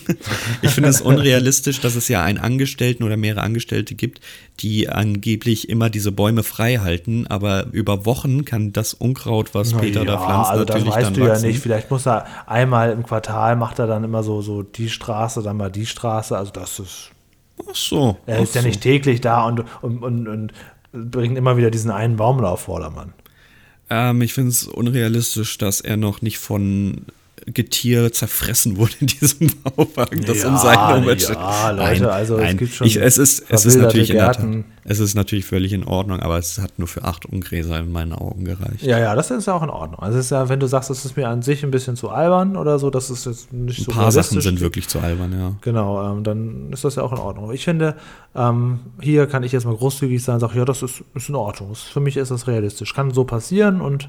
[SPEAKER 2] [laughs] ich finde es unrealistisch, dass es ja einen Angestellten oder mehrere Angestellte gibt, die angeblich immer diese Bäume frei halten, aber über Wochen kann das Unkraut, was Peter da pflanzt,
[SPEAKER 3] also das
[SPEAKER 2] natürlich
[SPEAKER 3] weißt
[SPEAKER 2] dann
[SPEAKER 3] du
[SPEAKER 2] wachsen.
[SPEAKER 3] ja nicht. Vielleicht muss er einmal im Quartal macht er dann immer so, so die Straße, dann mal die Straße. Also das ist,
[SPEAKER 2] Ach so.
[SPEAKER 3] er
[SPEAKER 2] ach
[SPEAKER 3] ist ja
[SPEAKER 2] so.
[SPEAKER 3] nicht täglich da und, und, und, und bringt immer wieder diesen einen Baum da auf Vordermann.
[SPEAKER 2] Ähm, ich finde es unrealistisch, dass er noch nicht von Getier zerfressen wurde in diesem [laughs] Bauwagen, das um
[SPEAKER 3] Ja,
[SPEAKER 2] seine Umwelt
[SPEAKER 3] ja,
[SPEAKER 2] steht.
[SPEAKER 3] Leute, also es gibt schon
[SPEAKER 2] ich, es ist, es ist natürlich in der
[SPEAKER 3] Gärten.
[SPEAKER 2] es ist natürlich völlig in Ordnung, aber es hat nur für acht Ungräser in meinen Augen gereicht.
[SPEAKER 3] Ja, ja, das ist ja auch in Ordnung. Also es ist ja, wenn du sagst, das ist mir an sich ein bisschen zu albern oder so, das ist jetzt nicht
[SPEAKER 2] Ein
[SPEAKER 3] so
[SPEAKER 2] paar Sachen sind wirklich zu albern, ja.
[SPEAKER 3] Genau, ähm, dann ist das ja auch in Ordnung. Ich finde, ähm, hier kann ich jetzt mal großzügig sein, sage, ja, das ist, ist in Ordnung. Für mich ist das realistisch. Kann so passieren und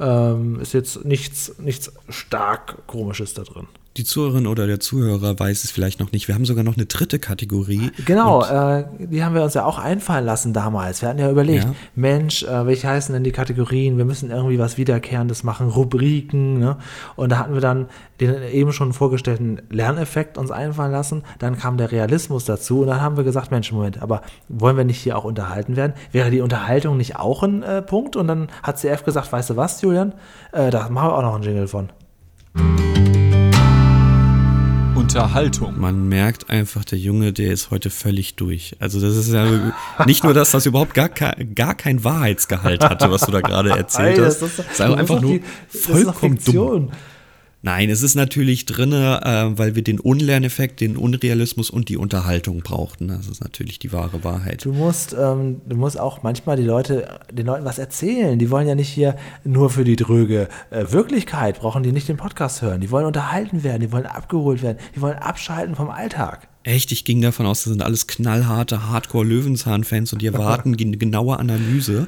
[SPEAKER 3] ähm, ist jetzt nichts, nichts stark Komisches da drin.
[SPEAKER 2] Die Zuhörerin oder der Zuhörer weiß es vielleicht noch nicht. Wir haben sogar noch eine dritte Kategorie.
[SPEAKER 3] Genau, äh, die haben wir uns ja auch einfallen lassen damals. Wir hatten ja überlegt,
[SPEAKER 2] Ja.
[SPEAKER 3] Mensch, äh, welche heißen denn die Kategorien? Wir müssen irgendwie was Wiederkehrendes machen, Rubriken. Ne? Und da hatten wir dann den eben schon vorgestellten Lerneffekt uns einfallen lassen. Dann kam der Realismus dazu und dann haben wir gesagt, Mensch, Moment, aber wollen wir nicht hier auch unterhalten werden? Wäre die Unterhaltung nicht auch ein äh, Punkt? Und dann hat CF gesagt, weißt du was, Julian? Äh, da machen wir auch noch einen Jingle von.
[SPEAKER 1] Unterhaltung.
[SPEAKER 2] man merkt einfach, der Junge, der ist heute völlig durch. Also das ist ja nicht nur, dass das überhaupt gar, kein- gar kein Wahrheitsgehalt hatte, was du da gerade erzählt
[SPEAKER 3] Ey,
[SPEAKER 2] hast.
[SPEAKER 3] das ist, das ist
[SPEAKER 2] einfach nur
[SPEAKER 3] die- das ist doch
[SPEAKER 2] vollkommen dumm. Nein, es ist natürlich drin, äh, weil wir den Unlerneffekt, den Unrealismus und die Unterhaltung brauchten. Das ist natürlich die wahre Wahrheit.
[SPEAKER 3] Du musst, ähm, du musst auch manchmal die Leute, den Leuten was erzählen. Die wollen ja nicht hier nur für die dröge äh, Wirklichkeit, brauchen die nicht den Podcast hören. Die wollen unterhalten werden, die wollen abgeholt werden, die wollen abschalten vom Alltag.
[SPEAKER 2] Echt, ich ging davon aus, das sind alles knallharte Hardcore-Löwenzahn-Fans und die [laughs] erwarten gen- genaue Analyse.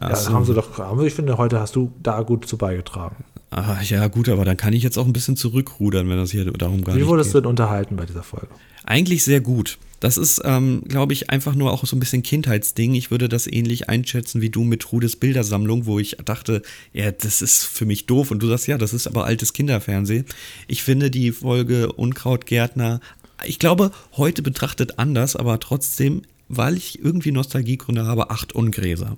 [SPEAKER 3] Ja, das haben sie doch, haben sie, ich finde, heute hast du da gut zu beigetragen.
[SPEAKER 2] Ah, ja, gut, aber dann kann ich jetzt auch ein bisschen zurückrudern, wenn das hier darum gar
[SPEAKER 3] Wie wurdest
[SPEAKER 2] geht.
[SPEAKER 3] du denn unterhalten bei dieser Folge?
[SPEAKER 2] Eigentlich sehr gut. Das ist, ähm, glaube ich, einfach nur auch so ein bisschen Kindheitsding. Ich würde das ähnlich einschätzen wie du mit Trudes Bildersammlung, wo ich dachte, ja, das ist für mich doof. Und du sagst, ja, das ist aber altes Kinderfernsehen. Ich finde die Folge Unkrautgärtner, ich glaube, heute betrachtet anders, aber trotzdem, weil ich irgendwie Nostalgiegründe habe, acht Ungräser.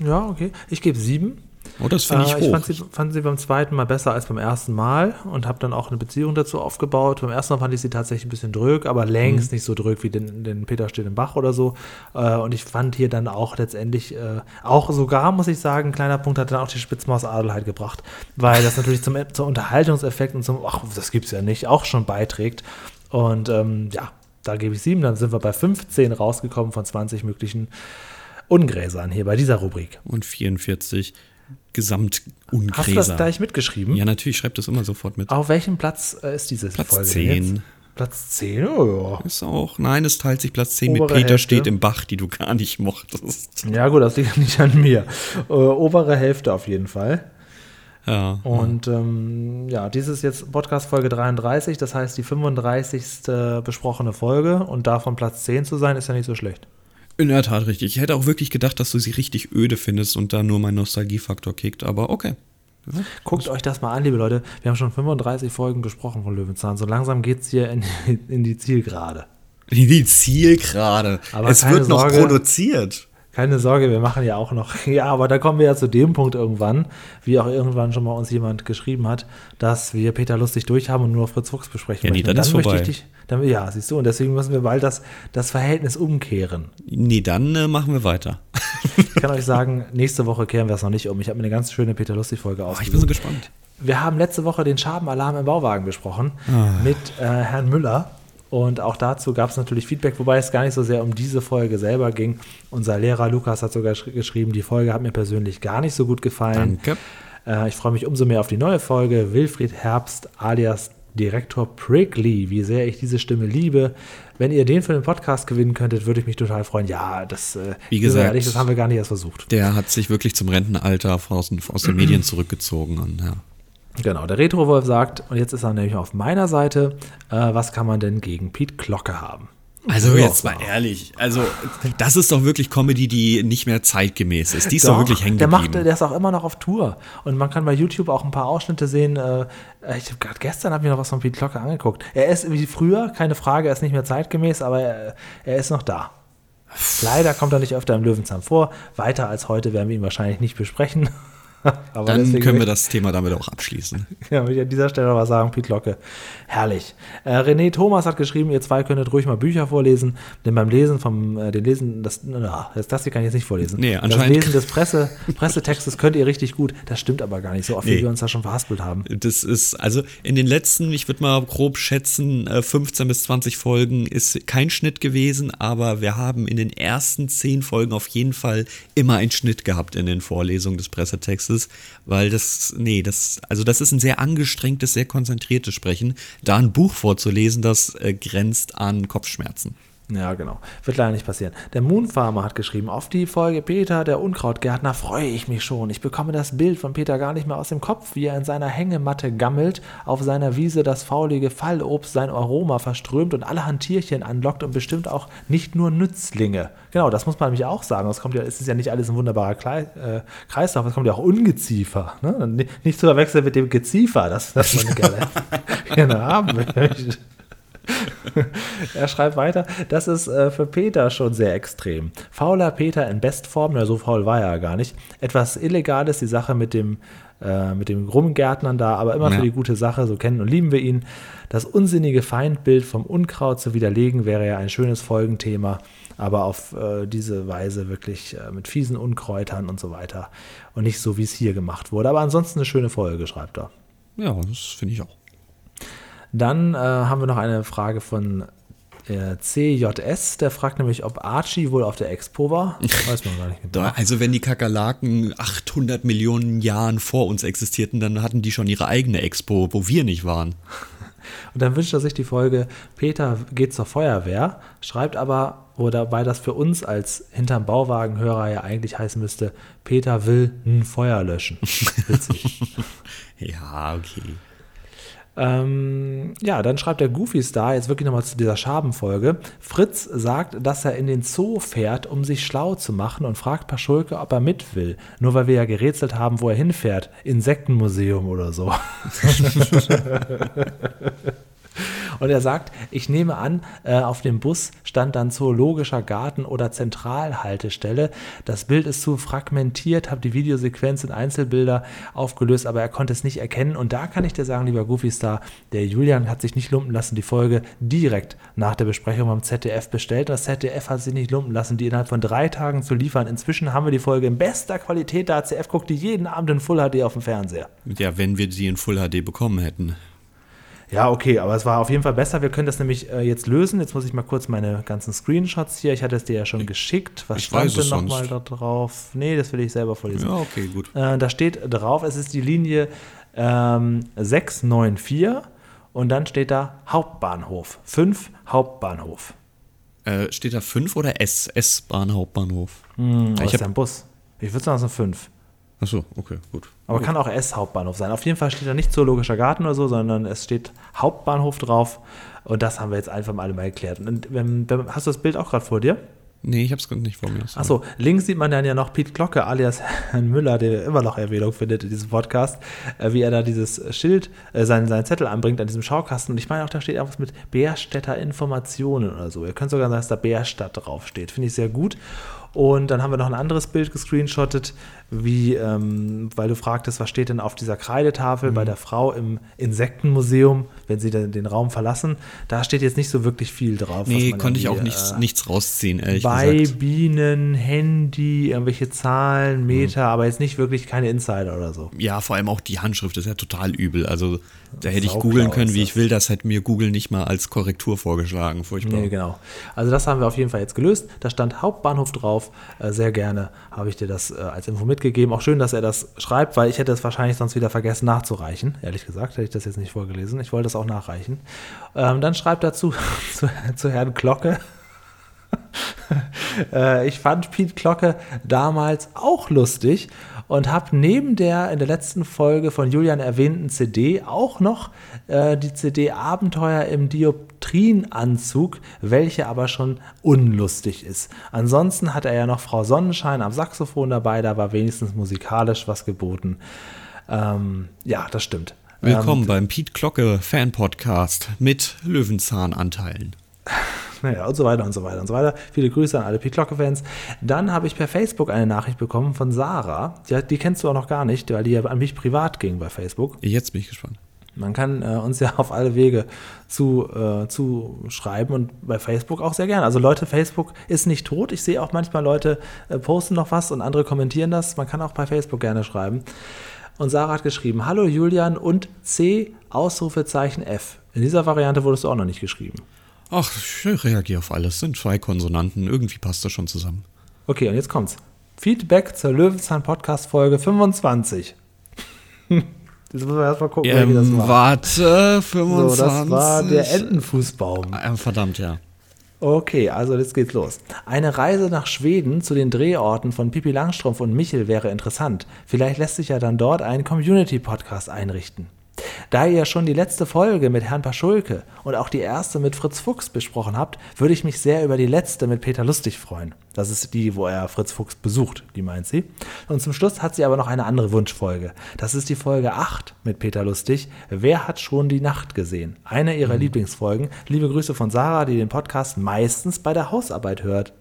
[SPEAKER 3] Ja, okay. Ich gebe sieben.
[SPEAKER 2] Oh, das finde ich
[SPEAKER 3] Äh,
[SPEAKER 2] hoch.
[SPEAKER 3] ich fand sie, fand sie beim zweiten Mal besser als beim ersten Mal und habe dann auch eine Beziehung dazu aufgebaut. Beim ersten Mal fand ich sie tatsächlich ein bisschen drög, aber längst
[SPEAKER 2] Mhm.
[SPEAKER 3] nicht so drög wie den, den Peter steht im Bach oder so. Äh, und ich fand hier dann auch letztendlich, äh, auch sogar, muss ich sagen, ein kleiner Punkt hat dann auch die Spitzmaus Adelheid gebracht, weil das natürlich zum, [laughs] zum Unterhaltungseffekt und zum, ach, das gibt's ja nicht, auch schon beiträgt. Und ähm, ja, da gebe ich sieben, dann sind wir bei 15 rausgekommen von 20 möglichen Ungräsern hier bei dieser Rubrik.
[SPEAKER 2] Und 44 Gesamtungräser.
[SPEAKER 3] Hast du das gleich mitgeschrieben?
[SPEAKER 2] Ja, natürlich, schreib das immer sofort mit.
[SPEAKER 3] Auf welchem Platz äh, ist diese
[SPEAKER 2] Platz
[SPEAKER 3] Folge?
[SPEAKER 2] 10.
[SPEAKER 3] denn jetzt? Platz 10, oh
[SPEAKER 2] Ist auch, nein, es teilt sich Platz 10 mit
[SPEAKER 3] Obere
[SPEAKER 2] Peter
[SPEAKER 3] Hälfte.
[SPEAKER 2] steht im Bach, die du gar nicht mochtest.
[SPEAKER 3] ja. Ja gut, das liegt nicht an mir. Äh, obere Hälfte auf jeden Fall.
[SPEAKER 2] Ja.
[SPEAKER 3] Und ähm, ja, dies ist jetzt Podcast-Folge 33, das heißt die 35. besprochene Folge und davon Platz 10 zu sein, ist ja nicht so schlecht.
[SPEAKER 2] In der Tat richtig. Ich hätte auch wirklich gedacht, dass du sie richtig öde findest und da nur mein Nostalgiefaktor kickt, aber okay.
[SPEAKER 3] Guckt euch das mal an, liebe Leute. Wir haben schon 35 Folgen besprochen von Löwenzahn. So langsam geht es hier in, in die Zielgerade.
[SPEAKER 2] Die Zielgerade.
[SPEAKER 3] Aber
[SPEAKER 2] es wird noch
[SPEAKER 3] Sorge.
[SPEAKER 2] produziert.
[SPEAKER 3] Keine Sorge, wir machen ja auch noch. [laughs] Ja, aber da kommen wir ja zu dem Punkt irgendwann, wie auch irgendwann schon mal uns jemand geschrieben hat, dass wir Peter lustig durchhaben und nur Fritz Fuchs besprechen
[SPEAKER 2] Ja, nee, dann
[SPEAKER 3] Und
[SPEAKER 2] ist vorbei.
[SPEAKER 3] möchte ich dich, dann, ja, siehst du, und deswegen müssen wir bald das, das Verhältnis umkehren.
[SPEAKER 2] Nee, dann äh, machen wir weiter.
[SPEAKER 3] Ich kann euch sagen, nächste Woche kehren wir es noch nicht um. Ich habe mir eine ganz schöne Peter lustig-Folge
[SPEAKER 2] Oh, ich bin so
[SPEAKER 3] ausgesucht.
[SPEAKER 2] gespannt.
[SPEAKER 3] Wir haben letzte Woche den Schabenalarm im Bauwagen besprochen
[SPEAKER 2] Ah.
[SPEAKER 3] mit äh, Herrn Müller. Und auch dazu gab es natürlich Feedback, wobei es gar nicht so sehr um diese Folge selber ging. Unser Lehrer Lukas hat sogar sch- geschrieben, die Folge hat mir persönlich gar nicht so gut gefallen.
[SPEAKER 2] Danke.
[SPEAKER 3] Äh, ich freue mich umso mehr auf die neue Folge. Wilfried Herbst alias Direktor Prickly, wie sehr ich diese Stimme liebe. Wenn ihr den für den Podcast gewinnen könntet, würde ich mich total freuen. Ja, das, äh,
[SPEAKER 2] Wie gesagt,
[SPEAKER 3] ehrlich, das haben wir gar nicht erst versucht.
[SPEAKER 2] Der hat sich wirklich zum Rentenalter aus, den- aus den Medien [clears throat] zurückgezogen. Und, ja.
[SPEAKER 3] Genau, der Retro-Wolf sagt, und jetzt ist er nämlich auf meiner Seite, äh, was kann man denn gegen Pete Glocke haben?
[SPEAKER 2] Also
[SPEAKER 3] Ja,
[SPEAKER 2] jetzt mal ehrlich, also das ist doch wirklich Comedy, die nicht mehr zeitgemäß ist. Die ist doch, wirklich hängen
[SPEAKER 3] der, macht,
[SPEAKER 2] geblieben.
[SPEAKER 3] der ist auch immer noch auf Tour. Und man kann bei YouTube auch ein paar Ausschnitte sehen. Äh, ich habe gerade gestern hab mir noch was von Pete Glocke angeguckt. Er ist wie früher, keine Frage, er ist nicht mehr zeitgemäß, aber er, er ist noch da. Leider kommt er nicht öfter im Löwenzahn vor. Weiter als heute werden wir ihn wahrscheinlich nicht besprechen. [laughs] aber
[SPEAKER 2] Dann können wir das Thema damit auch abschließen. [laughs]
[SPEAKER 3] Ja, will ich an dieser Stelle noch was sagen, Piet Locke. Herrlich. Äh, René Thomas hat geschrieben, ihr zwei könntet ruhig mal Bücher vorlesen, denn beim Lesen vom, äh, den Lesen, das, na, das, das hier kann ich jetzt nicht vorlesen.
[SPEAKER 2] Nee,
[SPEAKER 3] das
[SPEAKER 2] anscheinend-
[SPEAKER 3] Lesen des Presse, Pressetextes könnt ihr richtig gut. Das stimmt aber gar nicht, so oft
[SPEAKER 2] Nee.
[SPEAKER 3] wie wir uns da schon verhaspelt haben.
[SPEAKER 2] Das ist, also in den letzten, ich würde mal grob schätzen, äh, 15 bis 20 Folgen ist kein Schnitt gewesen, aber wir haben in den ersten 10 Folgen auf jeden Fall immer einen Schnitt gehabt in den Vorlesungen des Pressetextes, weil das, nee, das, also das ist ein sehr angestrengtes, sehr konzentriertes Sprechen. Da ein Buch vorzulesen, das äh, grenzt an Kopfschmerzen.
[SPEAKER 3] Ja, genau. Wird leider nicht passieren. Der Moonfarmer hat geschrieben, auf die Folge Peter, der Unkrautgärtner, freue ich mich schon. Ich bekomme das Bild von Peter gar nicht mehr aus dem Kopf, wie er in seiner Hängematte gammelt, auf seiner Wiese das faulige Fallobst sein Aroma verströmt und allerhand Tierchen anlockt und bestimmt auch nicht nur Nützlinge. Genau, das muss man nämlich auch sagen. Es kommt ja, es ist ja nicht alles ein wunderbarer Klei, äh, Kreislauf, es kommt ja auch Ungeziefer. Ne? Nicht- Nicht zu verwechseln mit dem Geziefer, das, das man gerne, [laughs] gerne haben möchte. [laughs] Er schreibt weiter, das ist äh, für Peter schon sehr extrem. Fauler Peter in Bestform, na so faul war er ja gar nicht. Etwas Illegales, die Sache mit dem, äh, mit dem Rumgärtnern da, aber immer
[SPEAKER 2] Ja.
[SPEAKER 3] für die gute Sache, so kennen und lieben wir ihn. Das unsinnige Feindbild vom Unkraut zu widerlegen, wäre ja ein schönes Folgenthema, aber auf äh, diese Weise wirklich äh, mit fiesen Unkräutern und so weiter. Und nicht so, wie es hier gemacht wurde. Aber ansonsten eine schöne Folge, schreibt er.
[SPEAKER 2] Ja, das finde ich auch.
[SPEAKER 3] Dann äh, haben wir noch eine Frage von äh, CJS, der fragt nämlich, ob Archie wohl auf der Expo war. [laughs] Weiß man gar nicht genau.
[SPEAKER 2] Also wenn die Kakerlaken 800 Millionen Jahren vor uns existierten, dann hatten die schon ihre eigene Expo, wo wir nicht waren. [laughs]
[SPEAKER 3] Und dann wünscht er sich die Folge Peter geht zur Feuerwehr, schreibt aber, wo dabei das für uns als hinterm Bauwagenhörer ja eigentlich heißen müsste, Peter will ein Feuer löschen. [laughs] Witzig.
[SPEAKER 2] Ja, okay.
[SPEAKER 3] Ähm, ja, dann schreibt der Goofy Star jetzt wirklich nochmal zu dieser Schabenfolge. Fritz sagt, dass er in den Zoo fährt, um sich schlau zu machen und fragt Paschulke, ob er mit will. Nur weil wir ja gerätselt haben, wo er hinfährt. Insektenmuseum oder so. [laughs] Und er sagt, ich nehme an, äh, auf dem Bus stand dann Zoologischer Garten oder Zentralhaltestelle. Das Bild ist zu fragmentiert, habe die Videosequenz in Einzelbilder aufgelöst, aber er konnte es nicht erkennen. Und da kann ich dir sagen, lieber Goofy Star, der Julian hat sich nicht lumpen lassen, die Folge direkt nach der Besprechung beim ZDF bestellt. Das ZDF hat sich nicht lumpen lassen, die innerhalb von drei Tagen zu liefern. Inzwischen haben wir die Folge in bester Qualität. Der ACF guckt die jeden Abend in Full HD auf dem Fernseher.
[SPEAKER 2] Ja, wenn wir sie in Full HD bekommen hätten.
[SPEAKER 3] Ja, okay, aber es war auf jeden Fall besser. Wir können das nämlich äh, jetzt lösen. Jetzt muss ich mal kurz meine ganzen Screenshots hier. Ich hatte es dir ja schon geschickt. Was
[SPEAKER 2] Ich
[SPEAKER 3] stand denn nochmal da drauf? Nee, das will ich selber vorlesen.
[SPEAKER 2] Ja, okay, gut.
[SPEAKER 3] Äh, da steht drauf, es ist die Linie ähm, 694 und dann steht da Hauptbahnhof. 5 Hauptbahnhof.
[SPEAKER 2] Äh, steht da 5 oder S? S-Bahn Hauptbahnhof.
[SPEAKER 3] Hm,
[SPEAKER 2] ich
[SPEAKER 3] ich
[SPEAKER 2] hab-
[SPEAKER 3] ist ein Bus. Ich würde sagen, es sind 5.
[SPEAKER 2] Achso, okay, gut.
[SPEAKER 3] Aber kann auch S-Hauptbahnhof sein. Auf jeden Fall steht da nicht Zoologischer Garten oder so, sondern es steht Hauptbahnhof drauf. Und das haben wir jetzt einfach mal alle mal erklärt. Und wenn, wenn, hast du das Bild auch gerade vor dir?
[SPEAKER 2] Nee, ich hab's gerade nicht vor mir.
[SPEAKER 3] Achso, links sieht man dann ja noch Piet Glocke alias [laughs] Herrn Müller, der immer noch Erwähnung findet in diesem Podcast, äh, wie er da dieses Schild, äh, seinen, seinen Zettel anbringt an diesem Schaukasten. Und ich meine auch, da steht irgendwas mit Bärstädter Informationen oder so. Ihr könnt sogar sagen, dass da Bärstadt draufsteht. Finde ich sehr gut. Und dann haben wir noch ein anderes Bild gescreenshottet, wie, ähm, weil du fragtest, was steht denn auf dieser Kreidetafel bei der Frau im Insektenmuseum, wenn sie den, den Raum verlassen. Da steht jetzt nicht so wirklich viel drauf.
[SPEAKER 2] Nee, konnte ich auch nichts,
[SPEAKER 3] äh,
[SPEAKER 2] nichts rausziehen, ehrlich
[SPEAKER 3] bei
[SPEAKER 2] gesagt.
[SPEAKER 3] Bienen, Handy, irgendwelche. Zahlen, Meter, aber jetzt nicht wirklich keine Insider oder so.
[SPEAKER 2] Ja, vor allem auch die Handschrift ist ja total übel. Also da hätte ich googeln können, wie ich will. Das hätte mir Google nicht mal als Korrektur vorgeschlagen. Furchtbar.
[SPEAKER 3] Nee, genau. Also das haben wir auf jeden Fall jetzt gelöst. Da stand Hauptbahnhof drauf. Äh, sehr gerne habe ich dir das äh, als Info mitgegeben. Auch schön, dass er das schreibt, weil ich hätte es wahrscheinlich sonst wieder vergessen nachzureichen. Ehrlich gesagt, hätte ich das jetzt nicht vorgelesen. Ich wollte das auch nachreichen. Ähm, dann schreibt dazu [laughs] zu, zu Herrn Glocke. [laughs] Äh, ich fand Piet Glocke damals auch lustig und habe neben der in der letzten Folge von Julian erwähnten CD auch noch äh, die CD Abenteuer im Dioptrienanzug, welche aber schon unlustig ist. Ansonsten hat er ja noch Frau Sonnenschein am Saxophon dabei, da war wenigstens musikalisch was geboten. Ähm, ja, das stimmt.
[SPEAKER 2] Willkommen beim Pete Glocke Fan Podcast mit Löwenzahnanteilen. [laughs]
[SPEAKER 3] Naja, und so weiter und so weiter und so weiter. Viele Grüße an alle Pete Glocke-Fans. Dann habe ich per Facebook eine Nachricht bekommen von Sarah. Die, die kennst du auch noch gar nicht, weil die ja an mich privat ging bei Facebook.
[SPEAKER 2] Jetzt bin ich gespannt.
[SPEAKER 3] Man kann äh, uns ja auf alle Wege zu, äh, zu schreiben und bei Facebook auch sehr gerne. Also Leute, Facebook ist nicht tot. Ich sehe auch manchmal Leute äh, posten noch was und andere kommentieren das. Man kann auch bei Facebook gerne schreiben. Und Sarah hat geschrieben, hallo Julian und C Ausrufezeichen F. In dieser Variante wurdest du auch noch nicht geschrieben.
[SPEAKER 2] Ach, ich reagiere auf alles. Sind zwei Konsonanten. Irgendwie passt das schon zusammen.
[SPEAKER 3] Okay, und jetzt kommt's. Feedback zur Löwenzahn Podcast Folge 25. Jetzt [laughs] müssen wir erstmal gucken, welche das
[SPEAKER 2] Ähm,
[SPEAKER 3] war.
[SPEAKER 2] warte,
[SPEAKER 3] So,
[SPEAKER 2] 25.
[SPEAKER 3] das war der Entenfußbaum.
[SPEAKER 2] Ah, verdammt, ja.
[SPEAKER 3] Okay, also jetzt geht's los. Eine Reise nach Schweden zu den Drehorten von Pippi Langstrumpf und Michel wäre interessant. Vielleicht lässt sich ja dann dort ein Community-Podcast einrichten. Da ihr ja schon die letzte Folge mit Herrn Paschulke und auch die erste mit Fritz Fuchs besprochen habt, würde ich mich sehr über die letzte mit Peter Lustig freuen. Das ist die, wo er Fritz Fuchs besucht, die meint sie. Und zum Schluss hat sie aber noch eine andere Wunschfolge. Das ist die Folge 8 mit Peter Lustig. Wer hat schon die Nacht gesehen? Eine ihrer Lieblingsfolgen. Liebe Grüße von Sarah, die den Podcast meistens bei der Hausarbeit hört.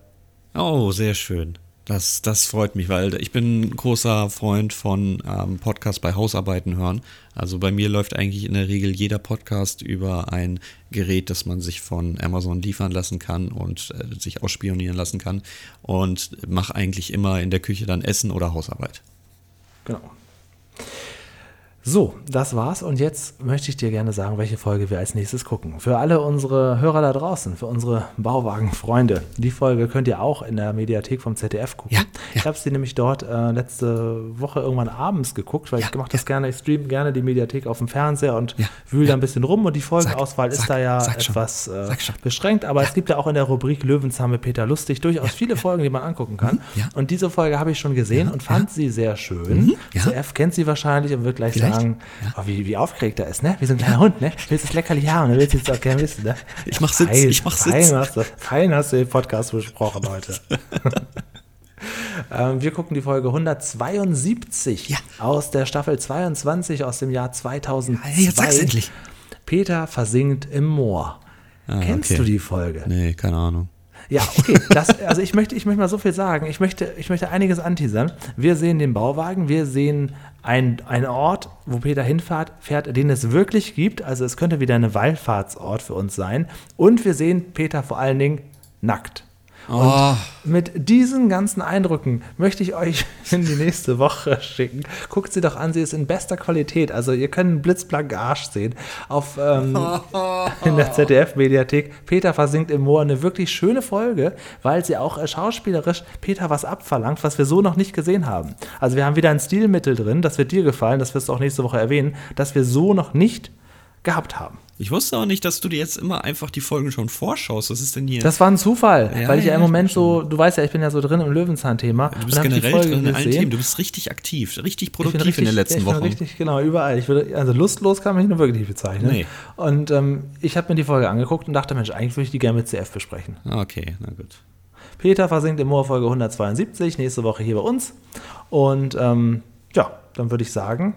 [SPEAKER 2] Oh, sehr schön. Das, das freut mich, weil ich bin ein großer Freund von ähm, Podcasts bei Hausarbeiten hören. Also bei mir läuft eigentlich in der Regel jeder Podcast über ein Gerät, das man sich von Amazon liefern lassen kann und äh, sich ausspionieren lassen kann. Und mache eigentlich immer in der Küche dann Essen oder Hausarbeit.
[SPEAKER 3] Genau. So, das war's und jetzt möchte ich dir gerne sagen, welche Folge wir als nächstes gucken. Für alle unsere Hörer da draußen, für unsere Bauwagenfreunde, die Folge könnt ihr auch in der Mediathek vom ZDF gucken.
[SPEAKER 2] Ja, ja.
[SPEAKER 3] Ich habe sie nämlich dort äh, letzte Woche irgendwann abends geguckt, weil
[SPEAKER 2] Ja,
[SPEAKER 3] ich mache das gerne, ich streame gerne die Mediathek auf dem Fernseher und wühle da ein bisschen rum und die Folgenauswahl
[SPEAKER 2] Sag,
[SPEAKER 3] ist
[SPEAKER 2] sag,
[SPEAKER 3] da ja etwas äh, beschränkt, aber es gibt ja auch in der Rubrik Löwenzahn mit Peter Lustig durchaus viele Folgen, die man angucken kann.
[SPEAKER 2] Mhm.
[SPEAKER 3] Und diese Folge habe ich schon gesehen und fand sie sehr schön.
[SPEAKER 2] Mhm.
[SPEAKER 3] ZDF kennt sie wahrscheinlich und wird gleich
[SPEAKER 2] Vielleicht,
[SPEAKER 3] sagen, oh, wie, wie aufgeregt er ist, ne? Wie so ein kleiner Hund, ne? Willst das Leckerli haben, dann willst du jetzt auch gerne wissen, ne?
[SPEAKER 2] Ich mach Sitz,
[SPEAKER 3] Fein,
[SPEAKER 2] ich mach
[SPEAKER 3] fein
[SPEAKER 2] Sitz.
[SPEAKER 3] Hast du, fein hast du den Podcast besprochen heute. [laughs] [laughs] ähm, wir gucken die Folge 172
[SPEAKER 2] Ja.
[SPEAKER 3] aus der Staffel 22 aus dem Jahr 2002.
[SPEAKER 2] Hey, jetzt sag's endlich.
[SPEAKER 3] Peter versinkt im Moor. Kennst
[SPEAKER 2] okay.
[SPEAKER 3] du die Folge?
[SPEAKER 2] Nee, keine Ahnung.
[SPEAKER 3] Ja, okay. Das, also ich möchte, ich möchte mal so viel sagen. Ich möchte, ich möchte einiges anteasern. Wir sehen den Bauwagen, wir sehen ein- einen Ort, wo Peter hinfährt, fährt, den es wirklich gibt. Also es könnte wieder ein Wallfahrtsort für uns sein. Und wir sehen Peter vor allen Dingen nackt.
[SPEAKER 2] Oh,
[SPEAKER 3] Mit diesen ganzen Eindrücken möchte ich euch [laughs] in die nächste Woche schicken. Guckt sie doch an, sie ist in bester Qualität. Also ihr könnt einen blitzblanken Arsch sehen auf ähm, [laughs] in der ZDF-Mediathek. Peter versinkt im Moor, eine wirklich schöne Folge, weil sie auch äh, schauspielerisch Peter was abverlangt, was wir so noch nicht gesehen haben. Also wir haben wieder ein Stilmittel drin, das wird dir gefallen, das wirst du auch nächste Woche erwähnen, das wir so noch nicht gehabt haben.
[SPEAKER 2] ich wusste auch nicht, dass du dir jetzt immer einfach die Folgen schon vorschaust. Was ist denn hier?
[SPEAKER 3] Das war ein Zufall,
[SPEAKER 2] Ja,
[SPEAKER 3] weil ich ja,
[SPEAKER 2] ja,
[SPEAKER 3] im Moment
[SPEAKER 2] bin
[SPEAKER 3] so, du weißt ja, ich bin ja so drin im Löwenzahn-Thema.
[SPEAKER 2] du bist generell drin in allen. Themen. Du bist richtig aktiv, richtig
[SPEAKER 3] Ich bin
[SPEAKER 2] produktiv
[SPEAKER 3] richtig,
[SPEAKER 2] in den letzten
[SPEAKER 3] ich bin
[SPEAKER 2] Wochen.
[SPEAKER 3] Richtig, genau, überall. Ich würde, also lustlos kann man mich nur wirklich nicht bezeichnen.
[SPEAKER 2] Nee.
[SPEAKER 3] Und ähm, ich habe mir die Folge angeguckt und dachte, Mensch, eigentlich würde ich die gerne mit CF besprechen.
[SPEAKER 2] Ah, Okay, na gut.
[SPEAKER 3] Peter versinkt im Moor Folge 172, nächste Woche hier bei uns. Und ähm, ja, dann würde ich sagen,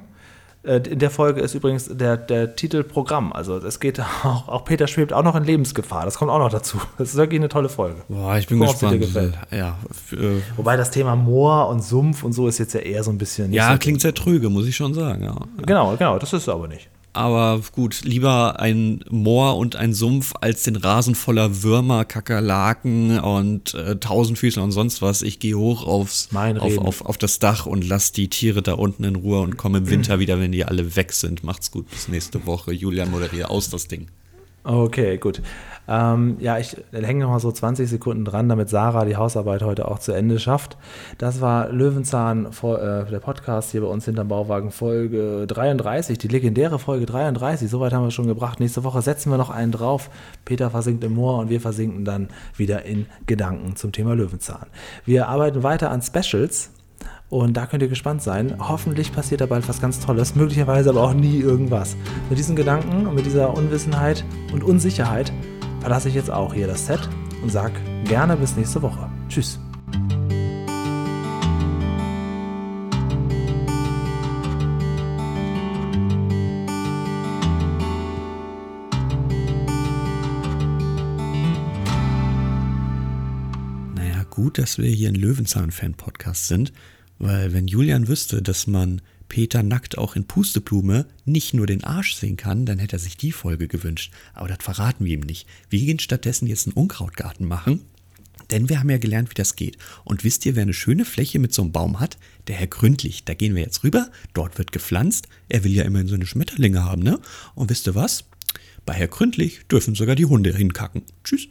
[SPEAKER 3] in der Folge ist übrigens der, der Titel Programm. Also es geht [laughs] auch, auch Peter schwebt auch noch in Lebensgefahr. Das kommt auch noch dazu. [laughs] Das ist wirklich eine tolle Folge.
[SPEAKER 2] Boah, ich bin
[SPEAKER 3] Guck
[SPEAKER 2] gespannt.
[SPEAKER 3] gefällt.
[SPEAKER 2] Ja, äh,
[SPEAKER 3] Wobei das Thema Moor und Sumpf und so ist jetzt ja eher so ein bisschen.
[SPEAKER 2] ja,
[SPEAKER 3] so
[SPEAKER 2] klingt sehr trüge, muss ich schon sagen. Ja.
[SPEAKER 3] Genau, genau, das ist es aber nicht.
[SPEAKER 2] Aber gut, lieber ein Moor und ein Sumpf als den Rasen voller Würmer, Kakerlaken und äh, Tausendfüßler und sonst was. Ich gehe hoch aufs, auf, auf, auf das Dach und lass die Tiere da unten in Ruhe und komme im Winter wieder, wenn die alle weg sind. Macht's gut, bis nächste Woche. Julian moderiert aus das Ding.
[SPEAKER 3] Okay, gut. Ähm, ja, ich hänge noch mal so 20 Sekunden dran, damit Sarah die Hausarbeit heute auch zu Ende schafft. Das war Löwenzahn, äh, der Podcast hier bei uns hinterm Bauwagen, Folge 33, die legendäre Folge 33. Soweit haben wir schon gebracht. Nächste Woche setzen wir noch einen drauf. Peter versinkt im Moor und wir versinken dann wieder in Gedanken zum Thema Löwenzahn. Wir arbeiten weiter an Specials. Und da könnt ihr gespannt sein. Hoffentlich passiert da bald was ganz Tolles, möglicherweise aber auch nie irgendwas. Mit diesen Gedanken und mit dieser Unwissenheit und Unsicherheit verlasse ich jetzt auch hier das Set und sag gerne bis nächste Woche. Tschüss.
[SPEAKER 2] Naja, gut, dass wir hier ein Löwenzahn-Fan-Podcast sind, weil wenn Julian wüsste, dass man Peter nackt auch in Pusteblume nicht nur den Arsch sehen kann, dann hätte er sich die Folge gewünscht. Aber das verraten wir ihm nicht. Wir gehen stattdessen jetzt einen Unkrautgarten machen, denn wir haben ja gelernt, wie das geht. Und wisst ihr, wer eine schöne Fläche mit so einem Baum hat? Der Herr Gründlich. Da gehen wir jetzt rüber, dort wird gepflanzt. Er will ja immerhin so eine Schmetterlinge haben, ne? Und wisst ihr was? Bei Herr Gründlich dürfen sogar die Hunde hinkacken. Tschüss.